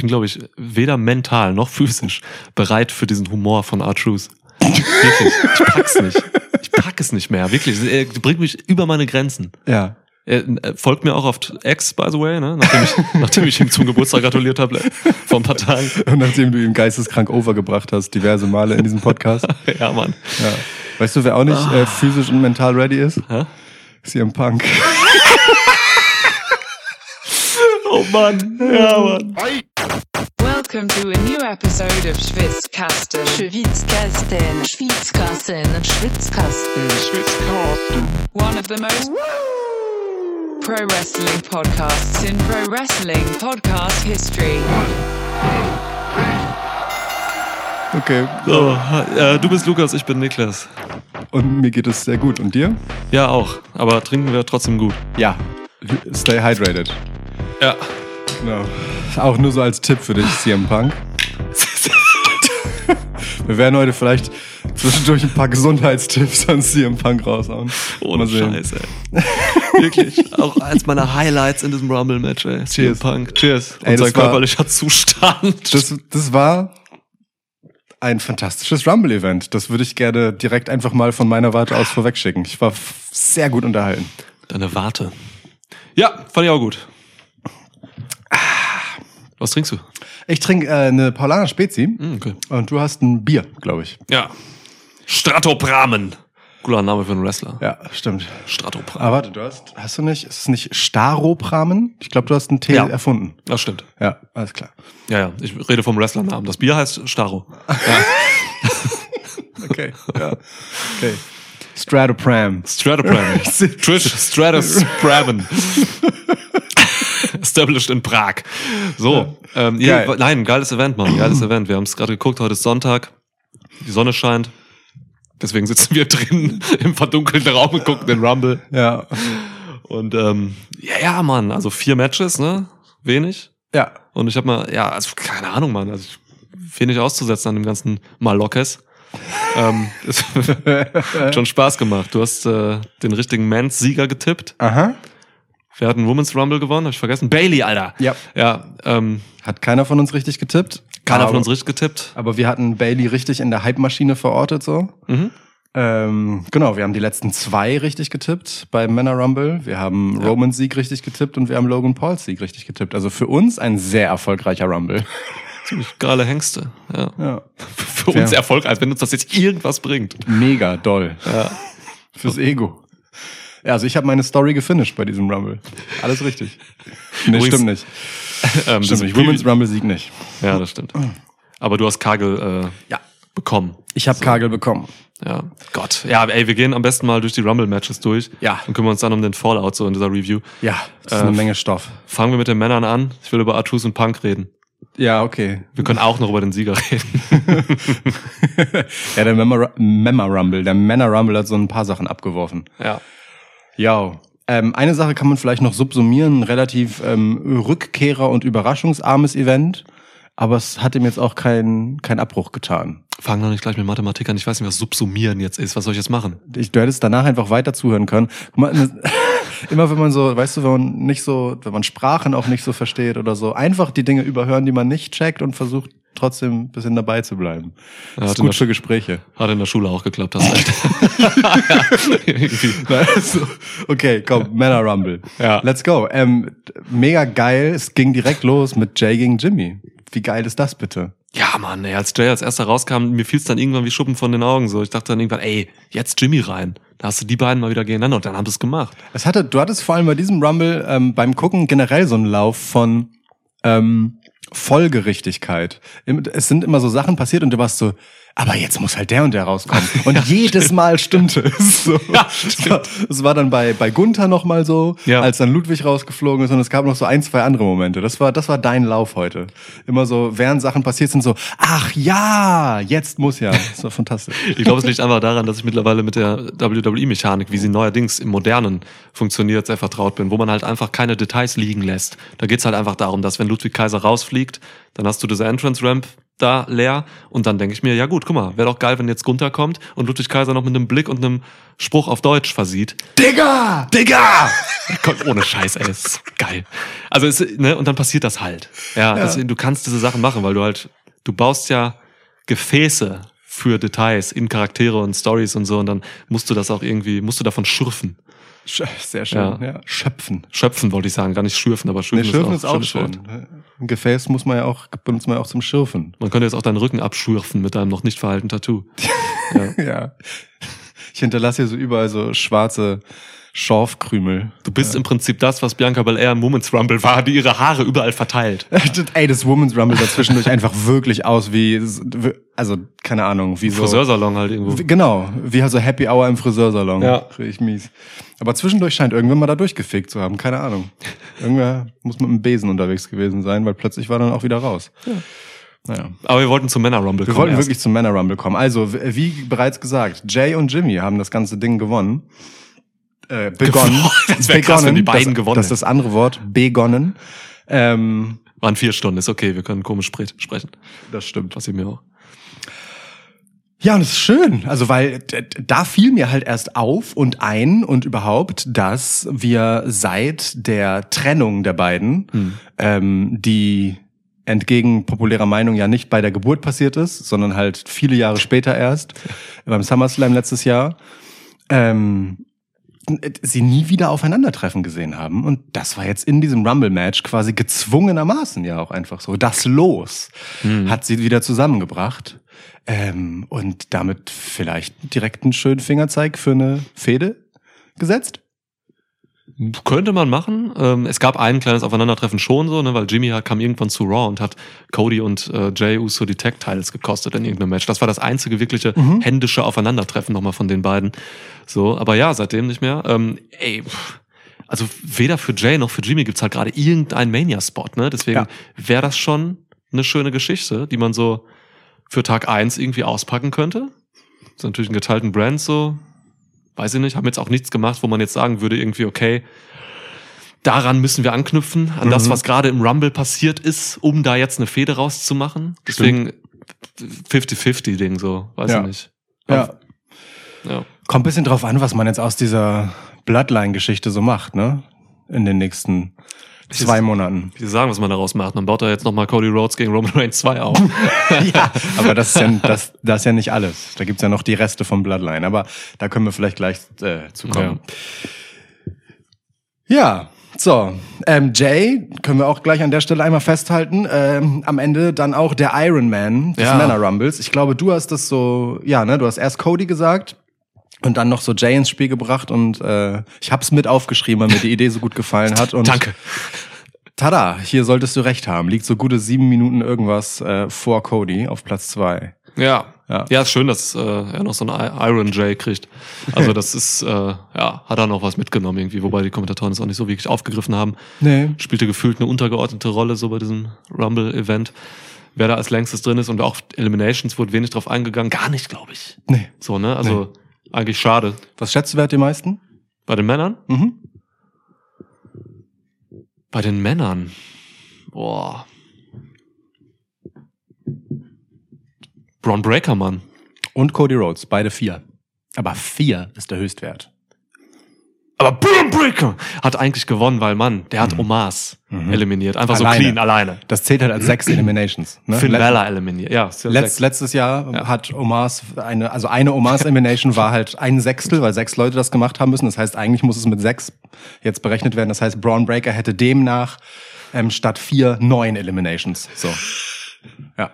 bin, glaube ich, weder mental noch physisch bereit für diesen Humor von R-Truth. Wirklich, ich pack's nicht. Ich pack es nicht mehr, wirklich. Er bringt mich über meine Grenzen. Ja. Er äh, folgt mir auch auf X, by the way, ne? nachdem, ich, nachdem ich ihm zum Geburtstag gratuliert habe äh, vor ein paar Tagen. Und nachdem du ihn geisteskrank overgebracht hast, diverse Male in diesem Podcast. Ja, Mann. Ja. Weißt du, wer auch nicht äh, physisch und mental ready ist? Hä? CM Punk. Oh Mann, ja, Mann. Welcome to a new episode of Schwitzkasten. Schwitzkasten, Schwitzkasten, Schwitzkasten. One of the most pro wrestling podcasts in pro wrestling podcast history. Okay. So, äh, du bist Lukas, ich bin Niklas. Und mir geht es sehr gut. Und dir? Ja, auch. Aber trinken wir trotzdem gut. Ja. Stay hydrated. Ja. Genau. Auch nur so als Tipp für dich, CM Punk. Wir werden heute vielleicht zwischendurch ein paar Gesundheitstipps an CM Punk raushauen. Ohne Mal sehen. Scheiß, ey. Wirklich. Auch eins meiner Highlights in diesem Rumble-Match, ey. CM Cheers. Punk. Cheers. Ey, sein das war- körperlicher Zustand. Das, das war ein fantastisches Rumble-Event. Das würde ich gerne direkt einfach mal von meiner Warte aus vorwegschicken. Ich war sehr gut unterhalten. Deine Warte. Ja, fand ich auch gut. Was trinkst du? Ich trinke äh, eine Paulaner Spezi Hm, okay. und du hast ein Bier, glaube ich. Ja. Stratopramen. Cooler Name für einen Wrestler. Ja, stimmt. Stratopramen. Aber warte, du hast, hast du nicht, ist es nicht Staropramen? Ich glaube, du hast einen Tee Ja. erfunden. Das stimmt. Ja, alles klar. Ja, ja. Ich rede vom Wrestlernamen. Das Bier heißt Staro. Okay, ja. Okay. Stratopram. Stratopramen. Trish Stratus Pramen. Established in Prag. So, ähm, Geil. ihr, nein, geiles Event, Mann, geiles Event. Wir haben es gerade geguckt, heute ist Sonntag, die Sonne scheint. Deswegen sitzen wir drin im verdunkelten Raum und gucken den Rumble. Ja. Und ähm, ja, ja, Mann, also vier Matches, ne? Wenig. Ja. Und ich habe mal, ja, also keine Ahnung, Mann, also nicht auszusetzen an dem ganzen Malokkes. ähm, es hat schon Spaß gemacht. Du hast äh, den richtigen Mans-Sieger getippt. Aha. Wer hat einen Women's Rumble gewonnen? Hab ich vergessen. Bailey, Alter. Ja. Ja, ähm, Hat keiner von uns richtig getippt. keiner aber, von uns richtig getippt. Aber wir hatten Bailey richtig in der Hype-Maschine verortet, so. Mhm. Ähm, genau, wir haben die letzten zwei richtig getippt beim Männer Rumble. Wir haben Ja. Romans Sieg richtig getippt und wir haben Logan Pauls Sieg richtig getippt. Also für uns ein sehr erfolgreicher Rumble. Ziemlich geile Hengste. Ja. Ja. Für uns erfolgreich, wenn uns das jetzt irgendwas bringt. Mega doll. Ja. Fürs Ego. Ja, also ich habe meine Story gefinisht bei diesem Rumble. Alles richtig. Nee, Übrigens- stimmt nicht. ähm, Stimmt nicht. Women's Rumble Sieg nicht. Ja, das stimmt. Aber du hast Kagel äh, Ja. bekommen. Ich habe Kagel bekommen. Ja, Gott. Ja, ey, wir gehen am besten mal durch die Rumble-Matches durch. Ja. Und kümmern uns dann um den Fallout so in dieser Review. Ja, das ist Äh, eine Menge Stoff. Fangen wir mit den Männern an. Ich will über Artus und Punk reden. Ja, okay. Wir können auch noch über den Sieger reden. ja, der Memmer Rumble, der Männer Rumble hat so ein paar Sachen abgeworfen. Ja. Ja. Ähm, eine Sache kann man vielleicht noch subsumieren, ein relativ ähm, Rückkehrer- und überraschungsarmes Event, aber es hat ihm jetzt auch keinen kein Abbruch getan. Fangen noch nicht gleich mit Mathematik an. Ich weiß nicht, was Subsumieren jetzt ist. Was soll ich jetzt machen? Ich, du hättest danach einfach weiter zuhören können. Ne- immer wenn man so, weißt du, wenn man nicht so, wenn man Sprachen auch nicht so versteht oder so, einfach die Dinge überhören, die man nicht checkt und versucht trotzdem ein bisschen dabei zu bleiben. Ja, Das hat ist gut für Gespräche. Hat in der Schule auch geklappt. Irgendwie. Also, okay, komm, Männer Rumble. Ja. Let's go. Ähm, mega geil. Es ging direkt los mit Jay gegen Jimmy. Wie geil ist das bitte? Ja, Mann, ey, als Jay als erster rauskam, mir fiel es dann irgendwann wie Schuppen von den Augen. So, ich dachte dann irgendwann, ey, jetzt Jimmy rein. Da hast du die beiden mal wieder gegeneinander und dann haben sie es gemacht. Es hatte, du hattest vor allem bei diesem Rumble ähm, beim Gucken generell so einen Lauf von ähm, Folgerichtigkeit. Es sind immer so Sachen passiert und du warst so, aber jetzt muss halt der und der rauskommen. Und jedes Mal stimmte es. So. Ja, es, war, es war dann bei, bei Gunther nochmal so, Ja. als dann Ludwig rausgeflogen ist und es gab noch so ein, zwei andere Momente. Das war, das war dein Lauf heute. Immer so, während Sachen passiert sind, so, ach ja, jetzt muss ja. Das war fantastisch. Ich glaube, es liegt einfach daran, dass ich mittlerweile mit der WWE-Mechanik, wie sie neuerdings im Modernen funktioniert, sehr vertraut bin, wo man halt einfach keine Details liegen lässt. Da geht's halt einfach darum, dass wenn Ludwig Kaiser rausfliegt, dann hast du diese Entrance-Ramp, da leer. Und dann denke ich mir, ja gut, guck mal, wäre doch geil, wenn jetzt Gunther kommt und Ludwig Kaiser noch mit einem Blick und einem Spruch auf Deutsch versieht. Digga! Digga! Ohne Scheiß, ey, das ist geil. Also, es, ne, und dann passiert das halt. Ja, Ja. Deswegen, du kannst diese Sachen machen, weil du halt, du baust ja Gefäße für Details in Charaktere und Stories und so und dann musst du das auch irgendwie, musst du davon schürfen. Sch- Sehr schön, Ja. ja. Schöpfen. Schöpfen wollte ich sagen, gar nicht schürfen, aber schürfen, Nee, Schürfen ist auch ein schönes schön. Ein Gefäß muss man ja auch, benutzt man ja auch zum Schürfen. Man könnte jetzt auch deinen Rücken abschürfen mit deinem noch nicht verhaltenen Tattoo. Ja. Ja. Ich hinterlasse hier so überall so schwarze Schorfkrümel. Du bist im Prinzip das, was Bianca Belair im Women's Rumble war, die ihre Haare überall verteilt. Ey, das Women's Rumble sah zwischendurch einfach wirklich aus wie, also, keine Ahnung, wie so. Friseursalon halt irgendwo. Wie- Genau, wie halt so Happy Hour im Friseursalon. Ja. Richtig mies. Aber zwischendurch scheint irgendwann mal da durchgefegt zu haben, keine Ahnung. Irgendwer muss mit einem Besen unterwegs gewesen sein, weil plötzlich war dann auch wieder raus. Naja. Aber wir wollten zum Männer Rumble Wir kommen. wollten erst. wirklich zum Männer Rumble kommen. Also, wie bereits gesagt, Jay und Jimmy haben das ganze Ding gewonnen. Äh, begonnen. Das wär krass, wenn die beiden das, gewonnen Das ist das andere Wort. Begonnen. Ähm, Waren vier Stunden, ist okay, wir können komisch spre- sprechen. das stimmt. Passiert mir auch. Ja, und es ist schön. Also, weil da fiel mir halt erst auf und ein und überhaupt, dass wir seit der Trennung der beiden, Hm. ähm, die entgegen populärer Meinung ja nicht bei der Geburt passiert ist, sondern halt viele Jahre später erst, beim SummerSlam letztes Jahr, ähm, sie nie wieder aufeinandertreffen gesehen haben. Und das war jetzt in diesem Rumble-Match quasi gezwungenermaßen ja auch einfach so. Das Los hat sie wieder zusammengebracht. Ähm, und damit vielleicht direkt einen schönen Fingerzeig für eine Fehde gesetzt. Könnte man machen. Ähm, es gab ein kleines Aufeinandertreffen schon so, ne, weil Jimmy kam irgendwann zu Raw und hat Cody und äh, Jay Uso die Tag Titles gekostet in irgendeinem Match. Das war das einzige wirkliche Mhm. händische Aufeinandertreffen nochmal von den beiden. So, aber ja, seitdem nicht mehr. Ähm, ey, also weder für Jay noch für Jimmy gibt's halt gerade irgendeinen Mania-Spot, ne? Deswegen Ja. wäre das schon eine schöne Geschichte, die man so für Tag eins irgendwie auspacken könnte. ist natürlich ein geteilten Brand so, weiß ich nicht, haben jetzt auch nichts gemacht, wo man jetzt sagen würde, irgendwie, okay, daran müssen wir anknüpfen, an das, Mhm. was gerade im Rumble passiert ist, um da jetzt eine Fehde rauszumachen. Deswegen 50-50-Ding so, weiß Ja. ich nicht. Ja. ja. Kommt ein bisschen drauf an, was man jetzt aus dieser Bloodline-Geschichte so macht, ne? In den nächsten zwei Monaten. Sie sagen, was man daraus macht. Man baut da jetzt nochmal Cody Rhodes gegen Roman Reigns 2 auf. ja, aber das ist ja, das, das ist ja nicht alles. Da gibt's ja noch die Reste vom Bloodline. Aber da können wir vielleicht gleich äh, zu kommen. Ja, so. Ähm, Jay, können wir auch gleich an der Stelle einmal festhalten. Ähm, am Ende dann auch der Iron Man des Ja. Männer Rumbles. Ich glaube, du hast das so, ja, ne, du hast erst Cody gesagt. Und dann noch so Jay ins Spiel gebracht und äh, ich hab's mit aufgeschrieben, weil mir die Idee so gut gefallen hat. Und Danke. Tada, hier solltest du recht haben. Liegt so gute sieben Minuten irgendwas äh, vor Cody auf Platz zwei. Ja. Ja. Ja, ist schön, dass äh, er noch so einen Iron Jay kriegt. Also das ist, äh, ja, hat er noch was mitgenommen irgendwie, wobei die Kommentatoren es auch nicht so wirklich aufgegriffen haben. Nee. Spielte gefühlt eine untergeordnete Rolle so bei diesem Rumble-Event. Wer da als längstes drin ist und auch Eliminations wurde wenig drauf eingegangen. Gar nicht, glaube ich. Nee. So, ne? Also eigentlich schade. Was schätzt du, wer hat die meisten? Bei den Männern? Mhm. Bei den Männern. Boah. Braun Breaker, Mann. Und Cody Rhodes, beide vier. Aber vier ist der Höchstwert. Aber Braun Breaker hat eigentlich gewonnen, weil Mann, der hat Omas eliminiert. Einfach so Mhm. Alleine. clean, alleine. Das zählt halt als sechs Eliminations. Ne? Finn Balor eliminiert. Ja, ja sechs. letztes Jahr hat Omas eine, also eine Omas Elimination war halt ein Sechstel, weil sechs Leute das gemacht haben müssen. Das heißt, eigentlich muss es mit sechs jetzt berechnet werden. Das heißt, Braun Breaker hätte demnach ähm, statt vier neun Eliminations. So. Ja.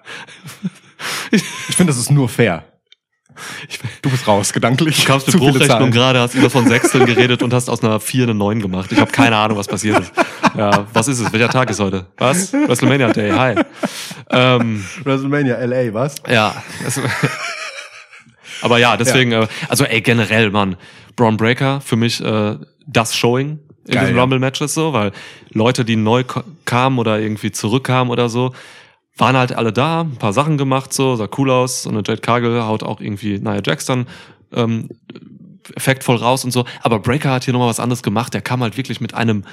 Ich finde, das ist nur fair. Du bist raus, gedanklich. Du kamst mit Bruchrechnung gerade, hast immer von Sechsteln geredet und hast aus einer 4 eine 9 gemacht. Ich habe keine Ahnung, was passiert ist. Ja, was ist es? Welcher Tag ist heute? Was? WrestleMania Day, hi. Ähm, WrestleMania LA, was? ja. Aber ja, deswegen, äh, also ey, generell, Mann, Braun Breaker für mich äh, das Showing in Geil, diesen ja. Rumble-Matches so, weil Leute, die neu kamen oder irgendwie zurückkamen oder so, waren halt alle da, ein paar Sachen gemacht, so, sah cool aus. Und Jade Cargill haut auch irgendwie Nia Jax dann ähm, effektvoll raus und so. Aber Breaker hat hier nochmal was anderes gemacht. Der kam halt wirklich mit einem,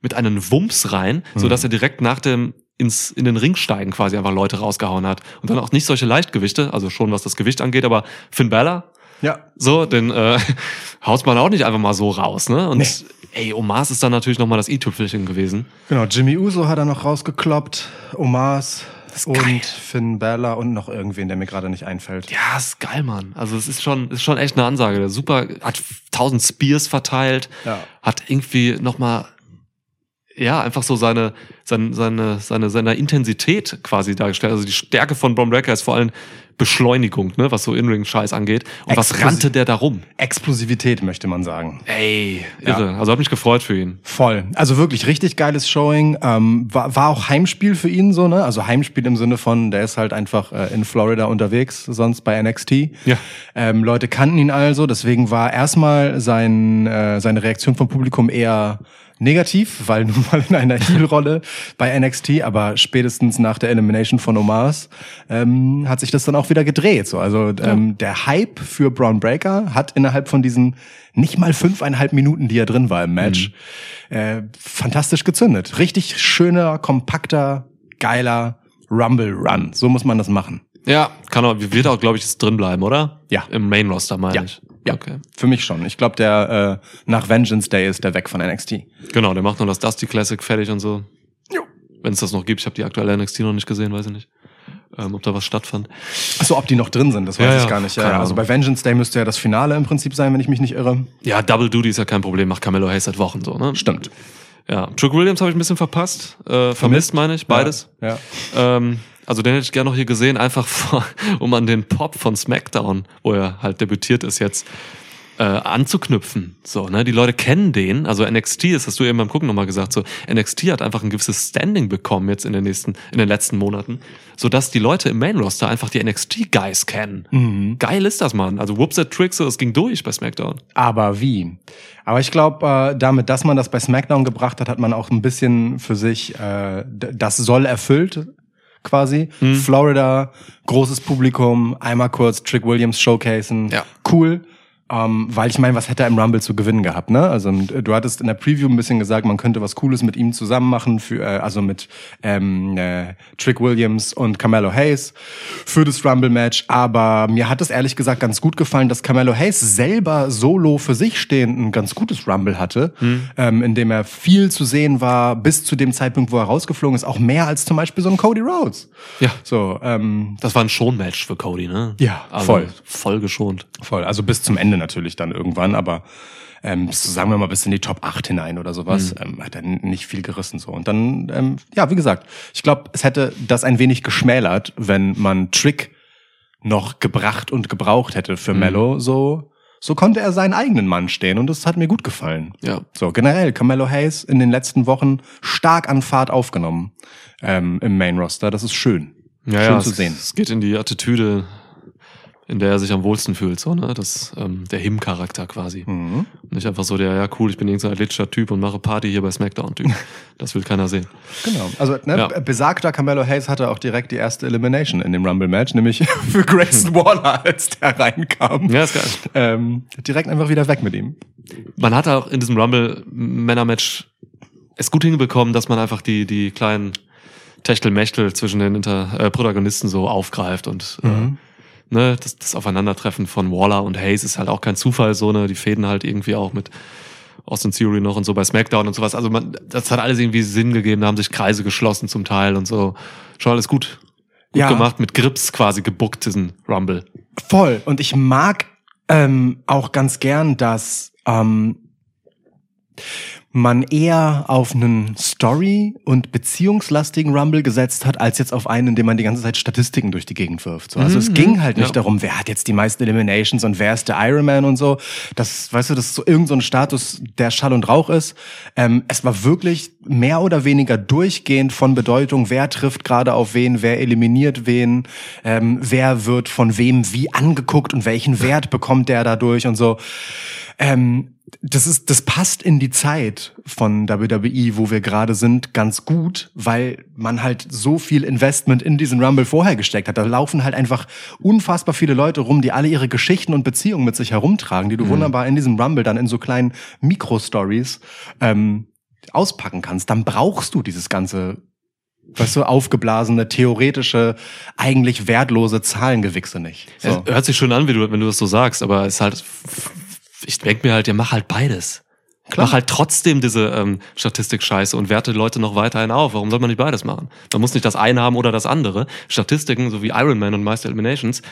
mit einem Wumms rein, so dass er direkt nach dem ins, in den Ring steigen quasi einfach Leute rausgehauen hat. Und dann auch nicht solche Leichtgewichte, also schon was das Gewicht angeht, aber Finn Balor, Ja. so, den äh, haut man auch nicht einfach mal so raus, ne? Und Nee. ey, Omas ist dann natürlich nochmal das i-Tüpfelchen gewesen. Genau, Jimmy Uso hat er noch rausgekloppt, Omas und geil. Finn Balor und noch irgendwen, der mir gerade nicht einfällt. Ja, ist geil, Mann. Also es ist schon, ist schon echt eine Ansage. Der super, hat tausend Spears verteilt, Ja. hat irgendwie nochmal, ja, einfach so seine, seine, seine, seine, seine Intensität quasi dargestellt. Also die Stärke von Bron Breakker ist vor allem Beschleunigung, ne, was so In-Ring-Scheiß angeht. Und was Exklusiv- rannte der da rum? Explosivität, möchte man sagen. Ey, irre. Also hat mich gefreut für ihn. Voll. Also wirklich richtig geiles Showing. Ähm, war, war auch Heimspiel für ihn so, ne? Also Heimspiel im Sinne von, der ist halt einfach äh, in Florida unterwegs, sonst bei NXT. Ja. Ähm, Leute kannten ihn also, deswegen war erstmal sein, äh, seine Reaktion vom Publikum eher negativ, weil nun mal in einer Heel-Rolle bei NXT, aber spätestens nach der Elimination von Omars ähm, hat sich das dann auch wieder gedreht. So, also ähm, der Hype für Braun Breaker hat innerhalb von diesen nicht mal fünfeinhalb Minuten, die er drin war im Match, äh, fantastisch gezündet. Richtig schöner, kompakter, geiler Rumble Run. So muss man das machen. Ja, kann auch, wird auch, glaube ich, drin bleiben, oder? Ja. Im Main Roster, meine Ja. ich. Ja, Okay. für mich schon. Ich glaube, der äh, nach Vengeance Day ist der weg von NXT. Genau, der macht noch das Dusty Classic fertig und so. Jo. Wenn es das noch gibt. Ich habe die aktuelle NXT noch nicht gesehen, weiß ich nicht. Ähm, ob da was stattfand. Achso, ob die noch drin sind, das weiß Ja, ich ja, gar nicht. Ja, also bei Vengeance Day müsste ja das Finale im Prinzip sein, wenn ich mich nicht irre. Ja, Double Duty ist ja kein Problem, macht Carmelo Hayes seit Wochen so, ne? Stimmt. Ja. Trick Williams habe ich ein bisschen verpasst. Äh, vermisst, meine ich, beides. Ja. Ähm, also den hätte ich gerne noch hier gesehen, einfach vor, um an den Pop von SmackDown, wo er halt debütiert ist jetzt, äh, anzuknüpfen. So, ne? Die Leute kennen den. Also NXT, das hast du eben beim Gucken nochmal gesagt, so NXT hat einfach ein gewisses Standing bekommen jetzt in den nächsten, in den letzten Monaten, sodass die Leute im Main Roster einfach die NXT-Guys kennen. Mhm. Geil ist das, Mann. Also Whoops at Tricks, so, das ging durch bei SmackDown. Aber wie? Aber ich glaube, äh, damit, dass man das bei SmackDown gebracht hat, hat man auch ein bisschen für sich äh, das soll erfüllt quasi. Hm. Florida, großes Publikum, einmal kurz Trick Williams showcasen. Ja. Cool. Ähm, weil ich meine, was hätte er im Rumble zu gewinnen gehabt, ne? Also äh, du hattest in der Preview ein bisschen gesagt, man könnte was Cooles mit ihm zusammen machen, für, äh, also mit ähm, äh, Trick Williams und Carmelo Hayes für das Rumble-Match. Aber mir hat es ehrlich gesagt ganz gut gefallen, dass Carmelo Hayes selber solo für sich stehend ein ganz gutes Rumble hatte, ähm, in dem er viel zu sehen war, bis zu dem Zeitpunkt, wo er rausgeflogen ist, auch mehr als zum Beispiel so ein Cody Rhodes. Ja. So, ähm, Das war ein Schon-Match für Cody, ne? Ja, also, voll. Voll geschont. Voll, also bis zum Ende natürlich dann irgendwann, aber ähm, bis, sagen wir mal bis in die Top 8 hinein oder sowas, ähm, hat er nicht viel gerissen so. Und dann, ähm, ja, wie gesagt, ich glaube, es hätte das ein wenig geschmälert, wenn man Trick noch gebracht und gebraucht hätte für Mello. So, so konnte er seinen eigenen Mann stehen und das hat mir gut gefallen. Ja. So, generell, Carmelo Hayes in den letzten Wochen stark an Fahrt aufgenommen ähm, im Main Roster. Das ist schön. Ja, schön ja, zu es, sehen. Es geht in die Attitüde, in der er sich am wohlsten fühlt, so, ne? Das, ähm, der Him-Charakter quasi. Mhm. Nicht einfach so der, ja cool, ich bin irgendein athletischer Typ und mache Party hier bei SmackDown-Typ. das will keiner sehen. Genau. Also ne, Ja. besagter Carmelo Hayes hatte auch direkt die erste Elimination in dem Rumble-Match, nämlich für Grayson Waller, als der reinkam. Ja, ist geil. Ähm, direkt einfach wieder weg mit ihm. Man hat auch in diesem Rumble-Männer-Match es gut hinbekommen, dass man einfach die, die kleinen Techtelmechtel zwischen den Inter äh, Protagonisten so aufgreift und Mhm. äh, ne, das, das Aufeinandertreffen von Waller und Hayes ist halt auch kein Zufall, so ne, die fäden halt irgendwie auch mit Austin Theory noch und so bei SmackDown und sowas. Also man, das hat alles irgendwie Sinn gegeben, da haben sich Kreise geschlossen zum Teil und so. Schon alles gut. Gut Ja. gemacht, mit Grips quasi gebuckt, diesen Rumble. Voll. Und ich mag ähm, auch ganz gern, dass ähm, man eher auf einen Story- und beziehungslastigen Rumble gesetzt hat, als jetzt auf einen, in dem man die ganze Zeit Statistiken durch die Gegend wirft. So. Also es ging halt nicht ja. darum, wer hat jetzt die meisten Eliminations und wer ist der Iron Man und so. Das, weißt du, das ist so irgendein so ein Status, der Schall und Rauch ist. Ähm, es war wirklich mehr oder weniger durchgehend von Bedeutung, wer trifft gerade auf wen, wer eliminiert wen, ähm, wer wird von wem wie angeguckt und welchen Wert bekommt der dadurch und so. Ähm, das ist, das passt in die Zeit von WWE, wo wir gerade sind, ganz gut, weil man halt so viel Investment in diesen Rumble vorher gesteckt hat. Da laufen halt einfach unfassbar viele Leute rum, die alle ihre Geschichten und Beziehungen mit sich herumtragen, die du wunderbar in diesem Rumble dann in so kleinen Mikro-Stories ähm, auspacken kannst. Dann brauchst du dieses ganze Weißt du, aufgeblasene, theoretische, eigentlich wertlose Zahlengewichse nicht. So. Es hört sich schön an, wie du, wenn du das so sagst, aber es ist halt, ich denke mir halt, ja, mach halt beides. Klar. Mach halt trotzdem diese ähm, Statistik-Scheiße und werte Leute noch weiterhin auf. Warum soll man nicht beides machen? Man muss nicht das eine haben oder das andere. Statistiken, so wie Iron Man und Meister Eliminations,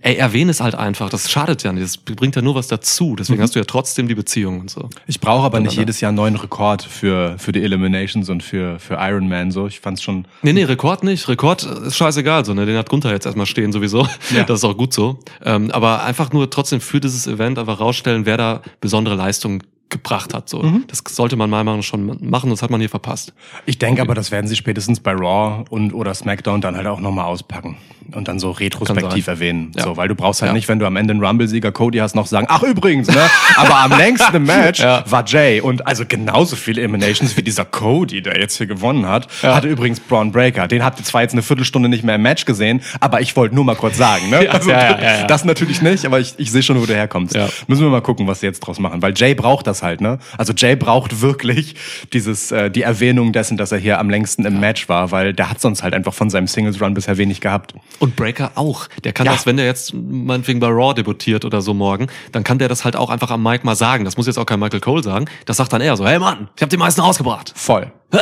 ey, erwähne es halt einfach. Das schadet ja nicht. Das bringt ja nur was dazu. Deswegen hast du ja trotzdem die Beziehung und so. Ich brauche aber nicht jedes Jahr einen neuen Rekord für, für die Eliminations und für, für Iron Man so. Ich fand's schon. Nee, nee, Rekord nicht. Rekord ist scheißegal, so, ne? Den hat Gunther jetzt erstmal stehen sowieso. Ja. Das ist auch gut so. Ähm, aber einfach nur trotzdem für dieses Event einfach rausstellen, wer da besondere Leistungen gebracht hat. So. Das sollte man nach schon machen, das hat man hier verpasst. Ich denke aber, das werden sie spätestens bei Raw und oder SmackDown dann halt auch nochmal auspacken und dann so retrospektiv erwähnen. Ja. So, weil du brauchst halt Ja. nicht, wenn du am Ende einen Rumble-Sieger Cody hast, noch sagen, ach übrigens, ne? Aber am längsten im Match Ja. war Jay und also genauso viele Eliminations wie dieser Cody, der jetzt hier gewonnen hat, hatte übrigens Braun Breaker. Den habt ihr zwar jetzt eine Viertelstunde nicht mehr im Match gesehen, aber ich wollte nur mal kurz sagen, ne? Ja. Das natürlich nicht, aber ich, ich sehe schon, wo du herkommst. Ja. Müssen wir mal gucken, was sie jetzt draus machen, weil Jay braucht das halt, ne? Also Jay braucht wirklich dieses äh, die Erwähnung dessen, dass er hier am längsten im Match war, weil der hat sonst halt einfach von seinem Singles Run bisher wenig gehabt. Und Breaker auch. Der kann Ja. das, wenn der jetzt meinetwegen bei Raw debütiert oder so morgen, dann kann der das halt auch einfach am Mic mal sagen. Das muss jetzt auch kein Michael Cole sagen. Das sagt dann er so, hey Mann, ich habe die meisten rausgebracht. Voll. Hey.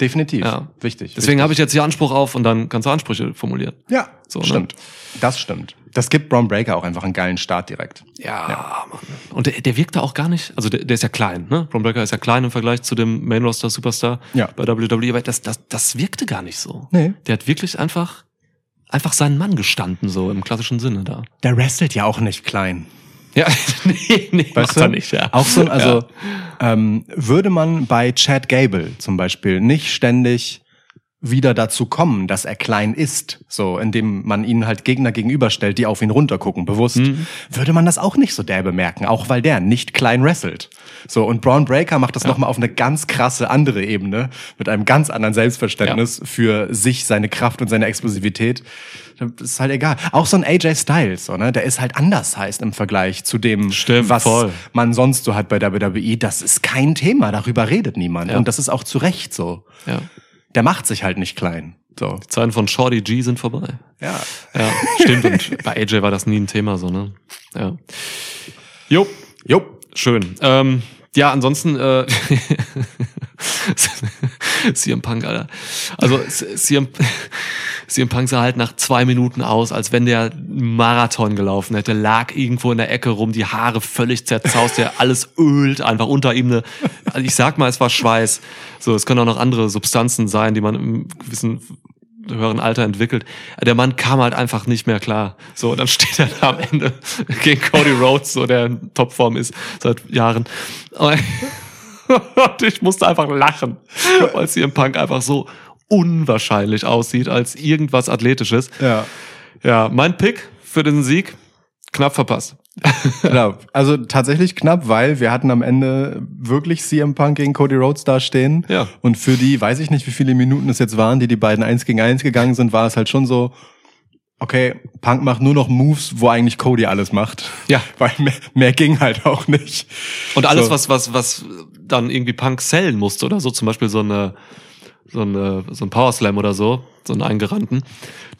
Definitiv. Ja. Wichtig. Deswegen habe ich jetzt hier Anspruch auf und dann kannst du Ansprüche formulieren. Ja, So, ne? stimmt. Das stimmt. Das gibt Braun Breaker auch einfach einen geilen Start direkt. Ja, Mann. Und der, der wirkt da auch gar nicht, also der, der ist ja klein, ne? Braun Breaker ist ja klein im Vergleich zu dem Main Roster Superstar Ja. bei WWE, aber das, das, das wirkte gar nicht so. Nee. Der hat wirklich einfach, einfach seinen Mann gestanden, so im klassischen Sinne da. Der wrestelt ja auch nicht klein. Ja, nee, nee, Weißt macht du? er nicht, ja. Auch so, also ähm, würde man bei Chad Gable zum Beispiel nicht ständig wieder dazu kommen, dass er klein ist, so indem man ihnen halt Gegner gegenüberstellt, die auf ihn runtergucken, bewusst, Mhm. würde man das auch nicht so derbe merken, auch weil der nicht klein wrestelt. So und Braun Breaker macht das noch mal auf eine ganz krasse andere Ebene mit einem ganz anderen Selbstverständnis für sich, seine Kraft und seine Explosivität. Das ist halt egal. Auch so ein AJ Styles, so, ne? der ist halt anders heißt im Vergleich zu dem, Stimmt, was voll. man sonst so hat bei WWE. Das ist kein Thema, darüber redet niemand. Ja. Und das ist auch zu Recht so. Ja. Der macht sich halt nicht klein. So. Zeiten von Shorty G sind vorbei. Ja. Ja, stimmt. Und bei AJ war das nie ein Thema, so, ne? Ja. Jo, Jo. schön. Ähm, ja, ansonsten, äh, CM Punk, Alter. Also, CM, CM Punk sah halt nach zwei Minuten aus, als wenn der Marathon gelaufen hätte, lag irgendwo in der Ecke rum, die Haare völlig zerzaust, der alles ölt, einfach unter ihm eine, also ich sag mal, es war Schweiß. So, es können auch noch andere Substanzen sein, die man im gewissen höheren Alter entwickelt. Der Mann kam halt einfach nicht mehr klar. So, dann steht er da am Ende gegen Cody Rhodes, so der in Topform ist seit Jahren. Und ich musste einfach lachen, weil CM Punk einfach so unwahrscheinlich aussieht als irgendwas Athletisches. Ja. Ja, mein Pick für den Sieg knapp verpasst. Genau. Also tatsächlich knapp, weil wir hatten am Ende wirklich CM Punk gegen Cody Rhodes da stehen. Ja. Und für die, weiß ich nicht, wie viele Minuten es jetzt waren, die die beiden eins gegen eins gegangen sind, war es halt schon so, okay, Punk macht nur noch Moves, wo eigentlich Cody alles macht. Ja. Weil mehr, mehr ging halt auch nicht. Und alles, So. was, was, was dann irgendwie Punk sellen musste oder so, zum Beispiel so eine, so eine, so ein Power Slam oder so, so einen eingerannten,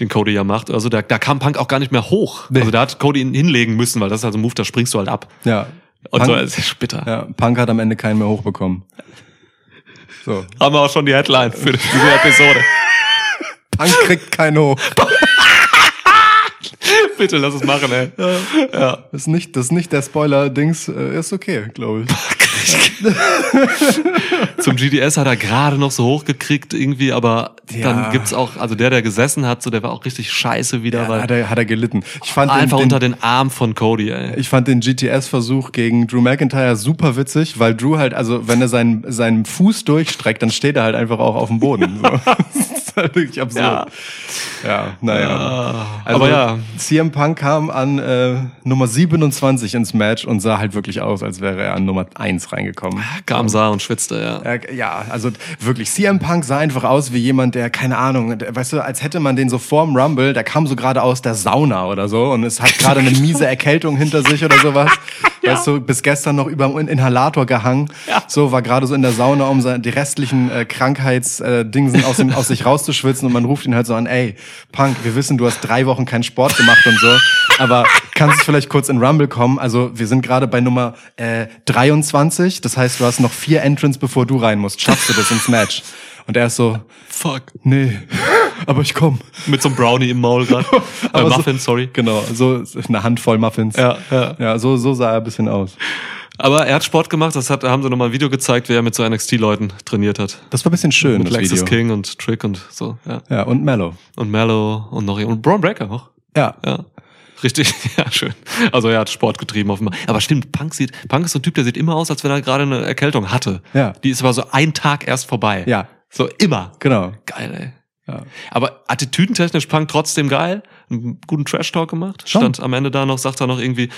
den Cody ja macht. Also da, da kam Punk auch gar nicht mehr hoch. Nee. Also da hat Cody ihn hinlegen müssen, weil das ist halt so ein Move, da springst du halt ab. Ja. Und Punk, so, das ist bitter. ja, Punk hat am Ende keinen mehr hochbekommen. So. Haben wir auch schon die Headline für diese Episode. Punk kriegt keinen hoch. Bitte lass es machen, ey. Ja. Das ist nicht, das ist nicht der Spoiler-Dings, äh, ist okay, glaube ich. Zum GDS hat er gerade noch so hochgekriegt irgendwie, aber Ja. dann gibt's auch, also der, der gesessen hat, so der war auch richtig scheiße wieder, Ja, weil hat, er, hat er gelitten. Ich fand einfach den, unter den, Arm von Cody, ey. ich fand den GTS-Versuch gegen Drew McIntyre super witzig, weil Drew halt, also wenn er seinen, seinen Fuß durchstreckt, dann steht er halt einfach auch auf dem Boden. So. das ist halt wirklich absurd. Ja. Ja, naja. Ah, Also, aber ja, CM Punk kam an äh, Nummer 27 ins Match und sah halt wirklich aus, als wäre er an Nummer 1 reingekommen. kam sah und schwitzte, ja. Ja, ja, also wirklich, CM Punk sah einfach aus wie jemand, der, keine Ahnung, weißt du, als hätte man den so vorm Rumble, der kam so gerade aus der Sauna oder so und es hat gerade eine miese Erkältung hinter sich oder sowas. Weißt du, bis gestern noch über dem Inhalator gehangen. Ja. So, war gerade so in der Sauna, um die restlichen äh, Krankheitsdingsen aus, dem, aus sich rauszuschwitzen und man ruft ihn halt so an, ey, Punk, wir wissen, du hast drei Wochen keinen Sport gemacht und so, aber kannst du vielleicht kurz in Rumble kommen? Also wir sind gerade bei Nummer äh, 23, das heißt, du hast noch vier Entrants, bevor du rein musst. Schaffst du das ins Match? Und er ist so, Fuck. nee, aber ich komm. Mit so einem Brownie im Maul gerade. äh, Aber so- sorry. Genau, so eine Handvoll Muffins. Ja, ja. Ja, so, so sah er ein bisschen aus. Aber er hat Sport gemacht, das hat, haben sie nochmal ein Video gezeigt, wie er mit so NXT-Leuten trainiert hat. Das war ein bisschen schön, Mit das Lexus Video. King und Trick und so, ja. Ja, und Mellow. Und Mello und noch und Braun Breaker auch. Ja. Ja. Richtig, ja, schön. Also er hat Sport getrieben offenbar. Aber stimmt, Punk sieht, Punk ist so ein Typ, der sieht immer aus, als wenn er gerade eine Erkältung hatte. Ja. Die ist aber so ein Tag erst vorbei. Ja, So immer. genau. Geil, ey. Ja. Aber attitüdentechnisch Punk trotzdem geil. Einen guten Trash-Talk gemacht. Schon. Stand am Ende da noch, sagt er noch irgendwie,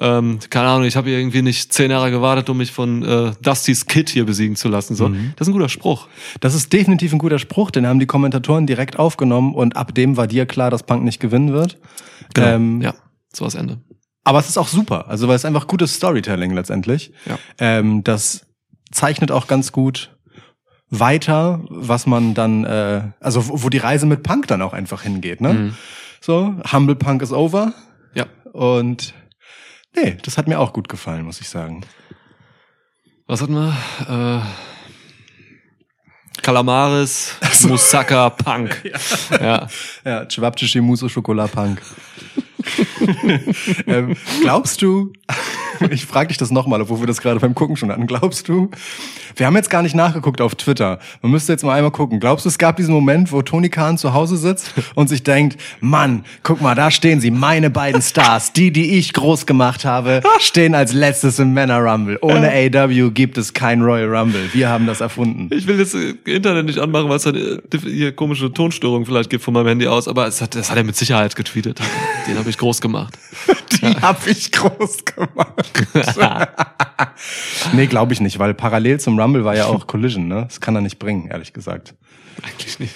ähm, keine Ahnung, ich habe hier irgendwie nicht zehn Jahre gewartet, um mich von äh, Dustys Kid hier besiegen zu lassen. So, Mhm. Das ist ein guter Spruch. Das ist definitiv ein guter Spruch, den haben die Kommentatoren direkt aufgenommen und ab dem war dir klar, dass Punk nicht gewinnen wird. Ähm, ja, so was Ende. Aber es ist auch super, also weil es einfach gutes Storytelling letztendlich. Ja. Ähm, das zeichnet auch ganz gut weiter, was man dann, äh, also wo, wo die Reise mit Punk dann auch einfach hingeht. Ne? Mhm. So, Humble Punk is over Ja. und nee, das hat mir auch gut gefallen, muss ich sagen. Was hatten wir? Äh, Kalamaris, Musaka, Punk. Ja. Ja, Chewabchichi Mousse au Chocolat Punk. ähm, glaubst du, ich frage dich das nochmal, obwohl wir das gerade beim Gucken schon hatten, glaubst du, wir haben jetzt gar nicht nachgeguckt auf Twitter, man müsste jetzt mal einmal gucken, glaubst du, es gab diesen Moment, wo Tony Khan zu Hause sitzt und sich denkt, Mann, guck mal, da stehen sie, meine beiden Stars, die, die ich groß gemacht habe, stehen als letztes im Männer Rumble. Ohne AW gibt es kein Royal Rumble. Wir haben das erfunden. Ich will jetzt äh, Internet nicht anmachen, weil es äh, diff- hier komische Tonstörungen vielleicht gibt von meinem Handy aus, aber es hat, das hat er mit Sicherheit getweetet. Den habe ich groß gemacht. Die hab ich groß gemacht. nee, glaube ich nicht, weil parallel zum Rumble war ja auch Collision, ne? Das kann er nicht bringen, ehrlich gesagt. Eigentlich nicht.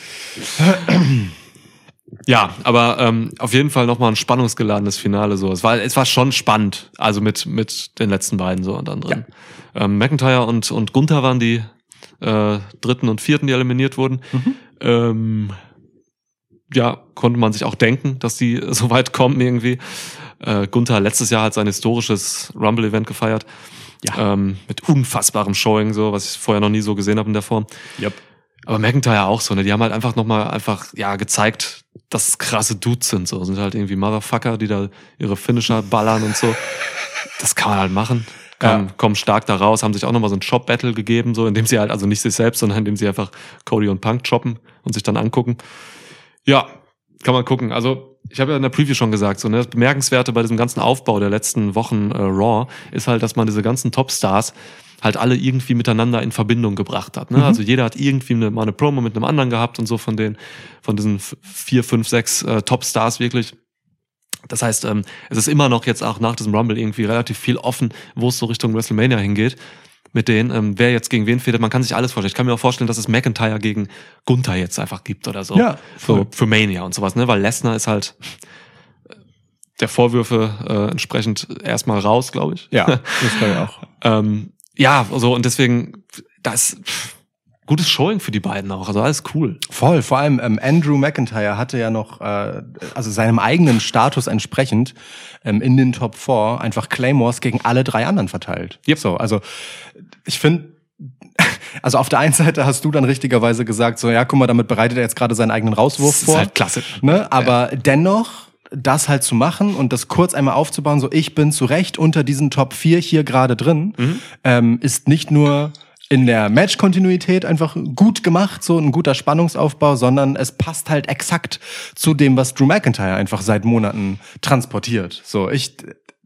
Ja, aber ähm, auf jeden Fall nochmal ein spannungsgeladenes Finale so. Es war, es war schon spannend, also mit mit den letzten beiden so und dann drin. Ähm, McIntyre und und Gunther waren die äh, dritten und vierten, die eliminiert wurden. Ähm, ja, konnte man sich auch denken, dass die so weit kommen irgendwie. Äh, Gunther letztes Jahr hat sein historisches Rumble-Event gefeiert. Ja. Ähm, mit unfassbarem Showing, so, was ich vorher noch nie so gesehen habe in der Form. Yep. Aber McIntyre auch so, ne? Die haben halt einfach nochmal einfach, ja, gezeigt, dass es krasse Dudes sind. So, sind halt irgendwie Motherfucker, die da ihre Finisher ballern und so. Das kann man halt machen. Kommen, Ja. kommen stark da raus, haben sich auch nochmal so ein Shop-Battle gegeben, so, indem sie halt, also nicht sich selbst, sondern indem sie einfach Cody und Punk choppen und sich dann angucken. Ja, kann man gucken. Also, ich habe ja in der Preview schon gesagt, so, ne, das Bemerkenswerte bei diesem ganzen Aufbau der letzten Wochen äh, Raw ist halt, dass man diese ganzen Topstars halt alle irgendwie miteinander in Verbindung gebracht hat. Ne? Also jeder hat irgendwie eine, mal eine Promo mit einem anderen gehabt und so von den, von diesen vier, fünf, sechs äh, Topstars wirklich. Das heißt, ähm, es ist immer noch jetzt auch nach diesem Rumble irgendwie relativ viel offen, wo es so Richtung WrestleMania hingeht. Mit denen, ähm, wer jetzt gegen wen fährt, man kann sich alles vorstellen. Ich kann mir auch vorstellen, dass es McIntyre gegen Gunther jetzt einfach gibt oder so. Ja, voll. so für Mania und sowas, ne? Weil Lesnar ist halt äh, der Vorwürfe äh, entsprechend erstmal raus, glaube ich. Ja, das war ja auch. Ähm, ja, so und deswegen, das pff, gutes Showing für die beiden auch. Also alles cool. Voll, vor allem ähm, Andrew McIntyre hatte ja noch, äh, also seinem eigenen Status entsprechend, ähm, in den Top 4 einfach Claymores gegen alle drei anderen verteilt. Yep. So, also ich finde, also auf der einen Seite hast du dann richtigerweise gesagt, so ja, guck mal, damit bereitet er jetzt gerade seinen eigenen Rauswurf Das ist vor. halt klassisch. Ne? Aber dennoch das halt zu machen und das kurz einmal aufzubauen, so ich bin zu Recht unter diesen Top 4 hier gerade drin, ähm, ist nicht nur in der Match-Kontinuität einfach gut gemacht, so ein guter Spannungsaufbau, sondern es passt halt exakt zu dem, was Drew McIntyre einfach seit Monaten transportiert. So, ich,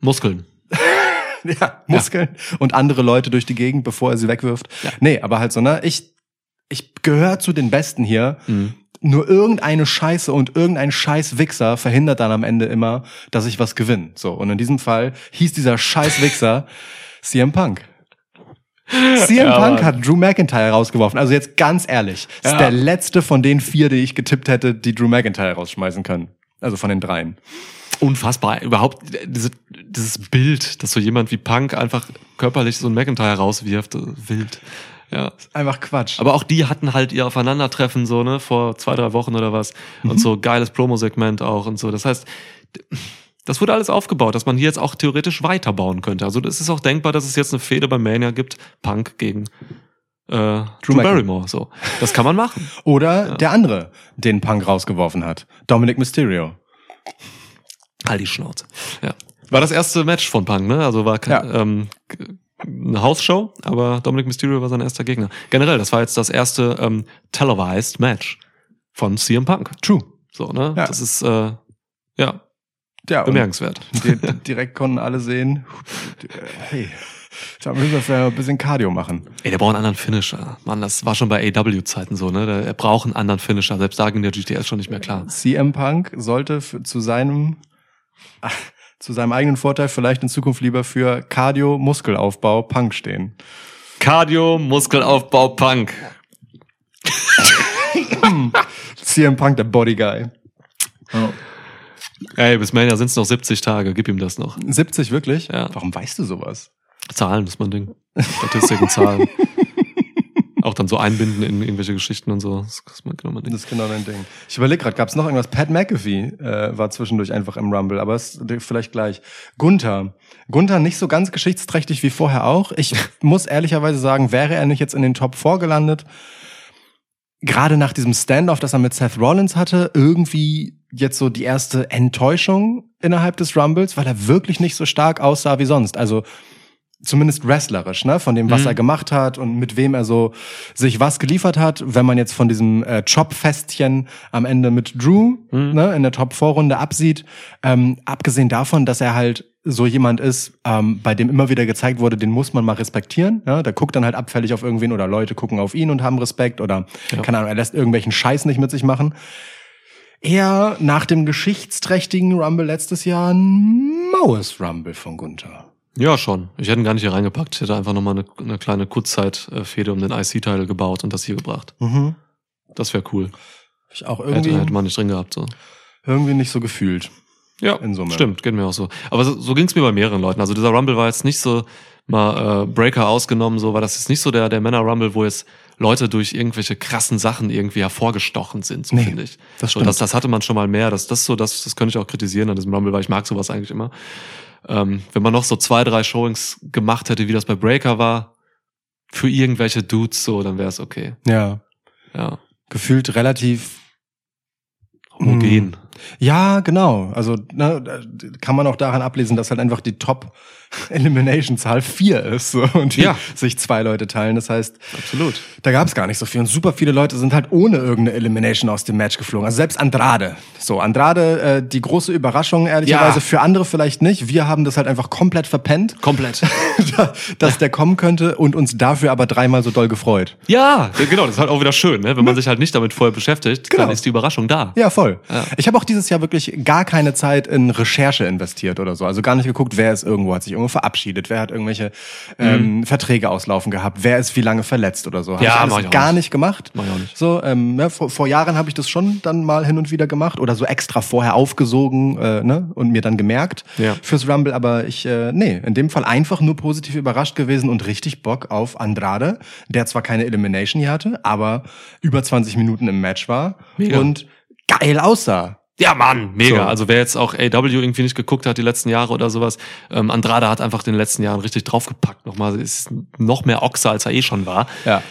Muskeln. ja, Muskeln und andere Leute durch die Gegend, bevor er sie wegwirft. Nee, aber halt so, ne, ich, ich gehöre zu den Besten hier. Nur irgendeine Scheiße und irgendein scheiß Wichser verhindert dann am Ende immer, dass ich was gewinne. So. Und in diesem Fall hieß dieser scheiß Wichser CM Punk. CM Ja, Punk hat Drew McIntyre rausgeworfen. Also jetzt ganz ehrlich, ist Ja. der letzte von den vier, die ich getippt hätte, die Drew McIntyre rausschmeißen können. Also von den dreien. unfassbar. Überhaupt diese, dieses Bild, dass so jemand wie Punk einfach körperlich so einen McIntyre rauswirft, äh, wild. Ja. Einfach Quatsch. Aber auch die hatten halt ihr Aufeinandertreffen so, ne, vor zwei, drei Wochen oder was. Und so geiles Promo-Segment auch und so. Das heißt, das wurde alles aufgebaut, dass man hier jetzt auch theoretisch weiterbauen könnte. Also es ist auch denkbar, dass es jetzt eine Fehde bei Mania gibt, Punk gegen äh, Drew, Drew. Barrymore. So, das kann man machen. Oder der andere, den Punk rausgeworfen hat. Dominic Mysterio. Halt die Schnauze. Ja. War das erste Match von Punk, ne? Also war Ja. ähm, eine Hausshow, aber Dominic Mysterio war sein erster Gegner. Generell, das war jetzt das erste ähm, televised Match von CM Punk. True. So, ne? Ja. Das ist äh, ja Ja, bemerkenswert. di- direkt konnten alle sehen, hey, da müssen wir vielleicht ein bisschen Cardio machen. Ey, der braucht einen anderen Finisher. Mann, das war schon bei AW-Zeiten so, ne? Der, er braucht einen anderen Finisher. Selbst da ging der GTS schon nicht mehr klar. CM Punk sollte für, zu seinem ah, zu seinem eigenen Vorteil vielleicht in Zukunft lieber für Cardio Muskelaufbau Punk stehen. Cardio, Muskelaufbau, Punk. CM Punk der Body Guy. Ey, bis Mania sind es noch 70 Tage. Gib ihm das noch. 70 wirklich? Ja. Warum weißt du sowas? Zahlen ist mein Ding. Statistiken, Zahlen. Auch dann so einbinden in irgendwelche Geschichten und so. Das ist mein, genau mein Ding. Das ist genau dein Ding. Ich überlege gerade, gab es noch irgendwas? Pat McAfee äh, war zwischendurch einfach im Rumble, aber ist vielleicht gleich. Gunther. Gunther nicht so ganz geschichtsträchtig wie vorher auch. Ich muss ehrlicherweise sagen, wäre er nicht jetzt in den Top 4 gelandet, gerade nach diesem Standoff, das er mit Seth Rollins hatte, irgendwie jetzt so die erste Enttäuschung innerhalb des Rumbles, weil er wirklich nicht so stark aussah wie sonst. Also zumindest wrestlerisch, ne, von dem, was Mhm. er gemacht hat und mit wem er so sich was geliefert hat. Wenn man jetzt von diesem äh, Chop-Festchen am Ende mit Drew Mhm. ne, in der Top-4-Runde absieht, ähm, abgesehen davon, dass er halt so jemand ist, ähm, bei dem immer wieder gezeigt wurde, den muss man mal respektieren. Ja? Der guckt dann halt abfällig auf irgendwen oder Leute gucken auf ihn und haben Respekt oder, Ja. keine Ahnung, er lässt irgendwelchen Scheiß nicht mit sich machen. Eher nach dem geschichtsträchtigen Rumble letztes Jahr ein maues Rumble von Gunther. Ja, schon. Ich hätte ihn gar nicht hier reingepackt. Ich hätte einfach nochmal eine, eine kleine Kurzzeit-Fehde um den IC-Teil gebaut und das hier gebracht. Mhm. Das wäre cool. Ich auch Hätte, irgendwie, hätte man nicht drin gehabt. So. irgendwie nicht so gefühlt. Ja, In Summe. stimmt, geht mir auch so. Aber so, so ging es mir bei mehreren Leuten. Also dieser Rumble war jetzt nicht so mal äh, Breaker ausgenommen, so war das jetzt nicht so der, der Männer-Rumble, wo jetzt Leute durch irgendwelche krassen Sachen irgendwie hervorgestochen sind, so Nee, finde ich. das so, stimmt. das, das hatte man schon mal mehr. Das, das so, das, das könnte ich auch kritisieren an diesem Rumble, weil ich mag sowas eigentlich immer. Ähm, wenn man noch so zwei, drei Showings gemacht hätte, wie das bei Breaker war, für irgendwelche Dudes so, dann wäre es okay. Ja. Ja. Gefühlt relativ Homogen. Ja, genau. Also ne, da kann man auch daran ablesen, dass halt einfach die Top-Elimination-Zahl vier ist so, und die Ja. sich zwei Leute teilen. Das heißt, Absolut. da gab es gar nicht so viel. Und super viele Leute sind halt ohne irgendeine Elimination aus dem Match geflogen. Also selbst Andrade. So, Andrade, äh, die große Überraschung, ehrlicherweise, Ja. für andere vielleicht nicht. Wir haben das halt einfach komplett verpennt, Komplett. dass der kommen könnte und uns dafür aber dreimal so doll gefreut. Ja, genau, das ist halt auch wieder schön, ne? wenn man sich halt nicht damit vorher beschäftigt, Genau. dann ist die Überraschung da. Ja, voll. Ja. Ich habe auch dieses Jahr wirklich gar keine Zeit in Recherche investiert oder so. Also gar nicht geguckt, wer ist irgendwo, hat sich irgendwo verabschiedet, wer hat irgendwelche ähm, Verträge auslaufen gehabt, wer ist wie lange verletzt oder so. Hab Mhm. Ja, ich mach alles gar nicht. nicht gemacht. Mach ich auch nicht. So, ähm, ne, vor, vor Jahren habe ich das schon dann mal hin und wieder gemacht oder so extra vorher aufgesogen äh, ne, und mir dann gemerkt Ja. fürs Rumble. Aber ich, äh, nee, in dem Fall einfach nur positiv überrascht gewesen und richtig Bock auf Andrade, der zwar keine Elimination hier hatte, aber über 20 Minuten im Match war Mega. und geil aussah. Ja, Mann, mega. So. Also wer jetzt auch AW irgendwie nicht geguckt hat die letzten Jahre oder sowas, ähm, Andrade hat einfach in den letzten Jahren richtig draufgepackt. Nochmal, ist noch mehr Ochse, als er eh schon war. Ja.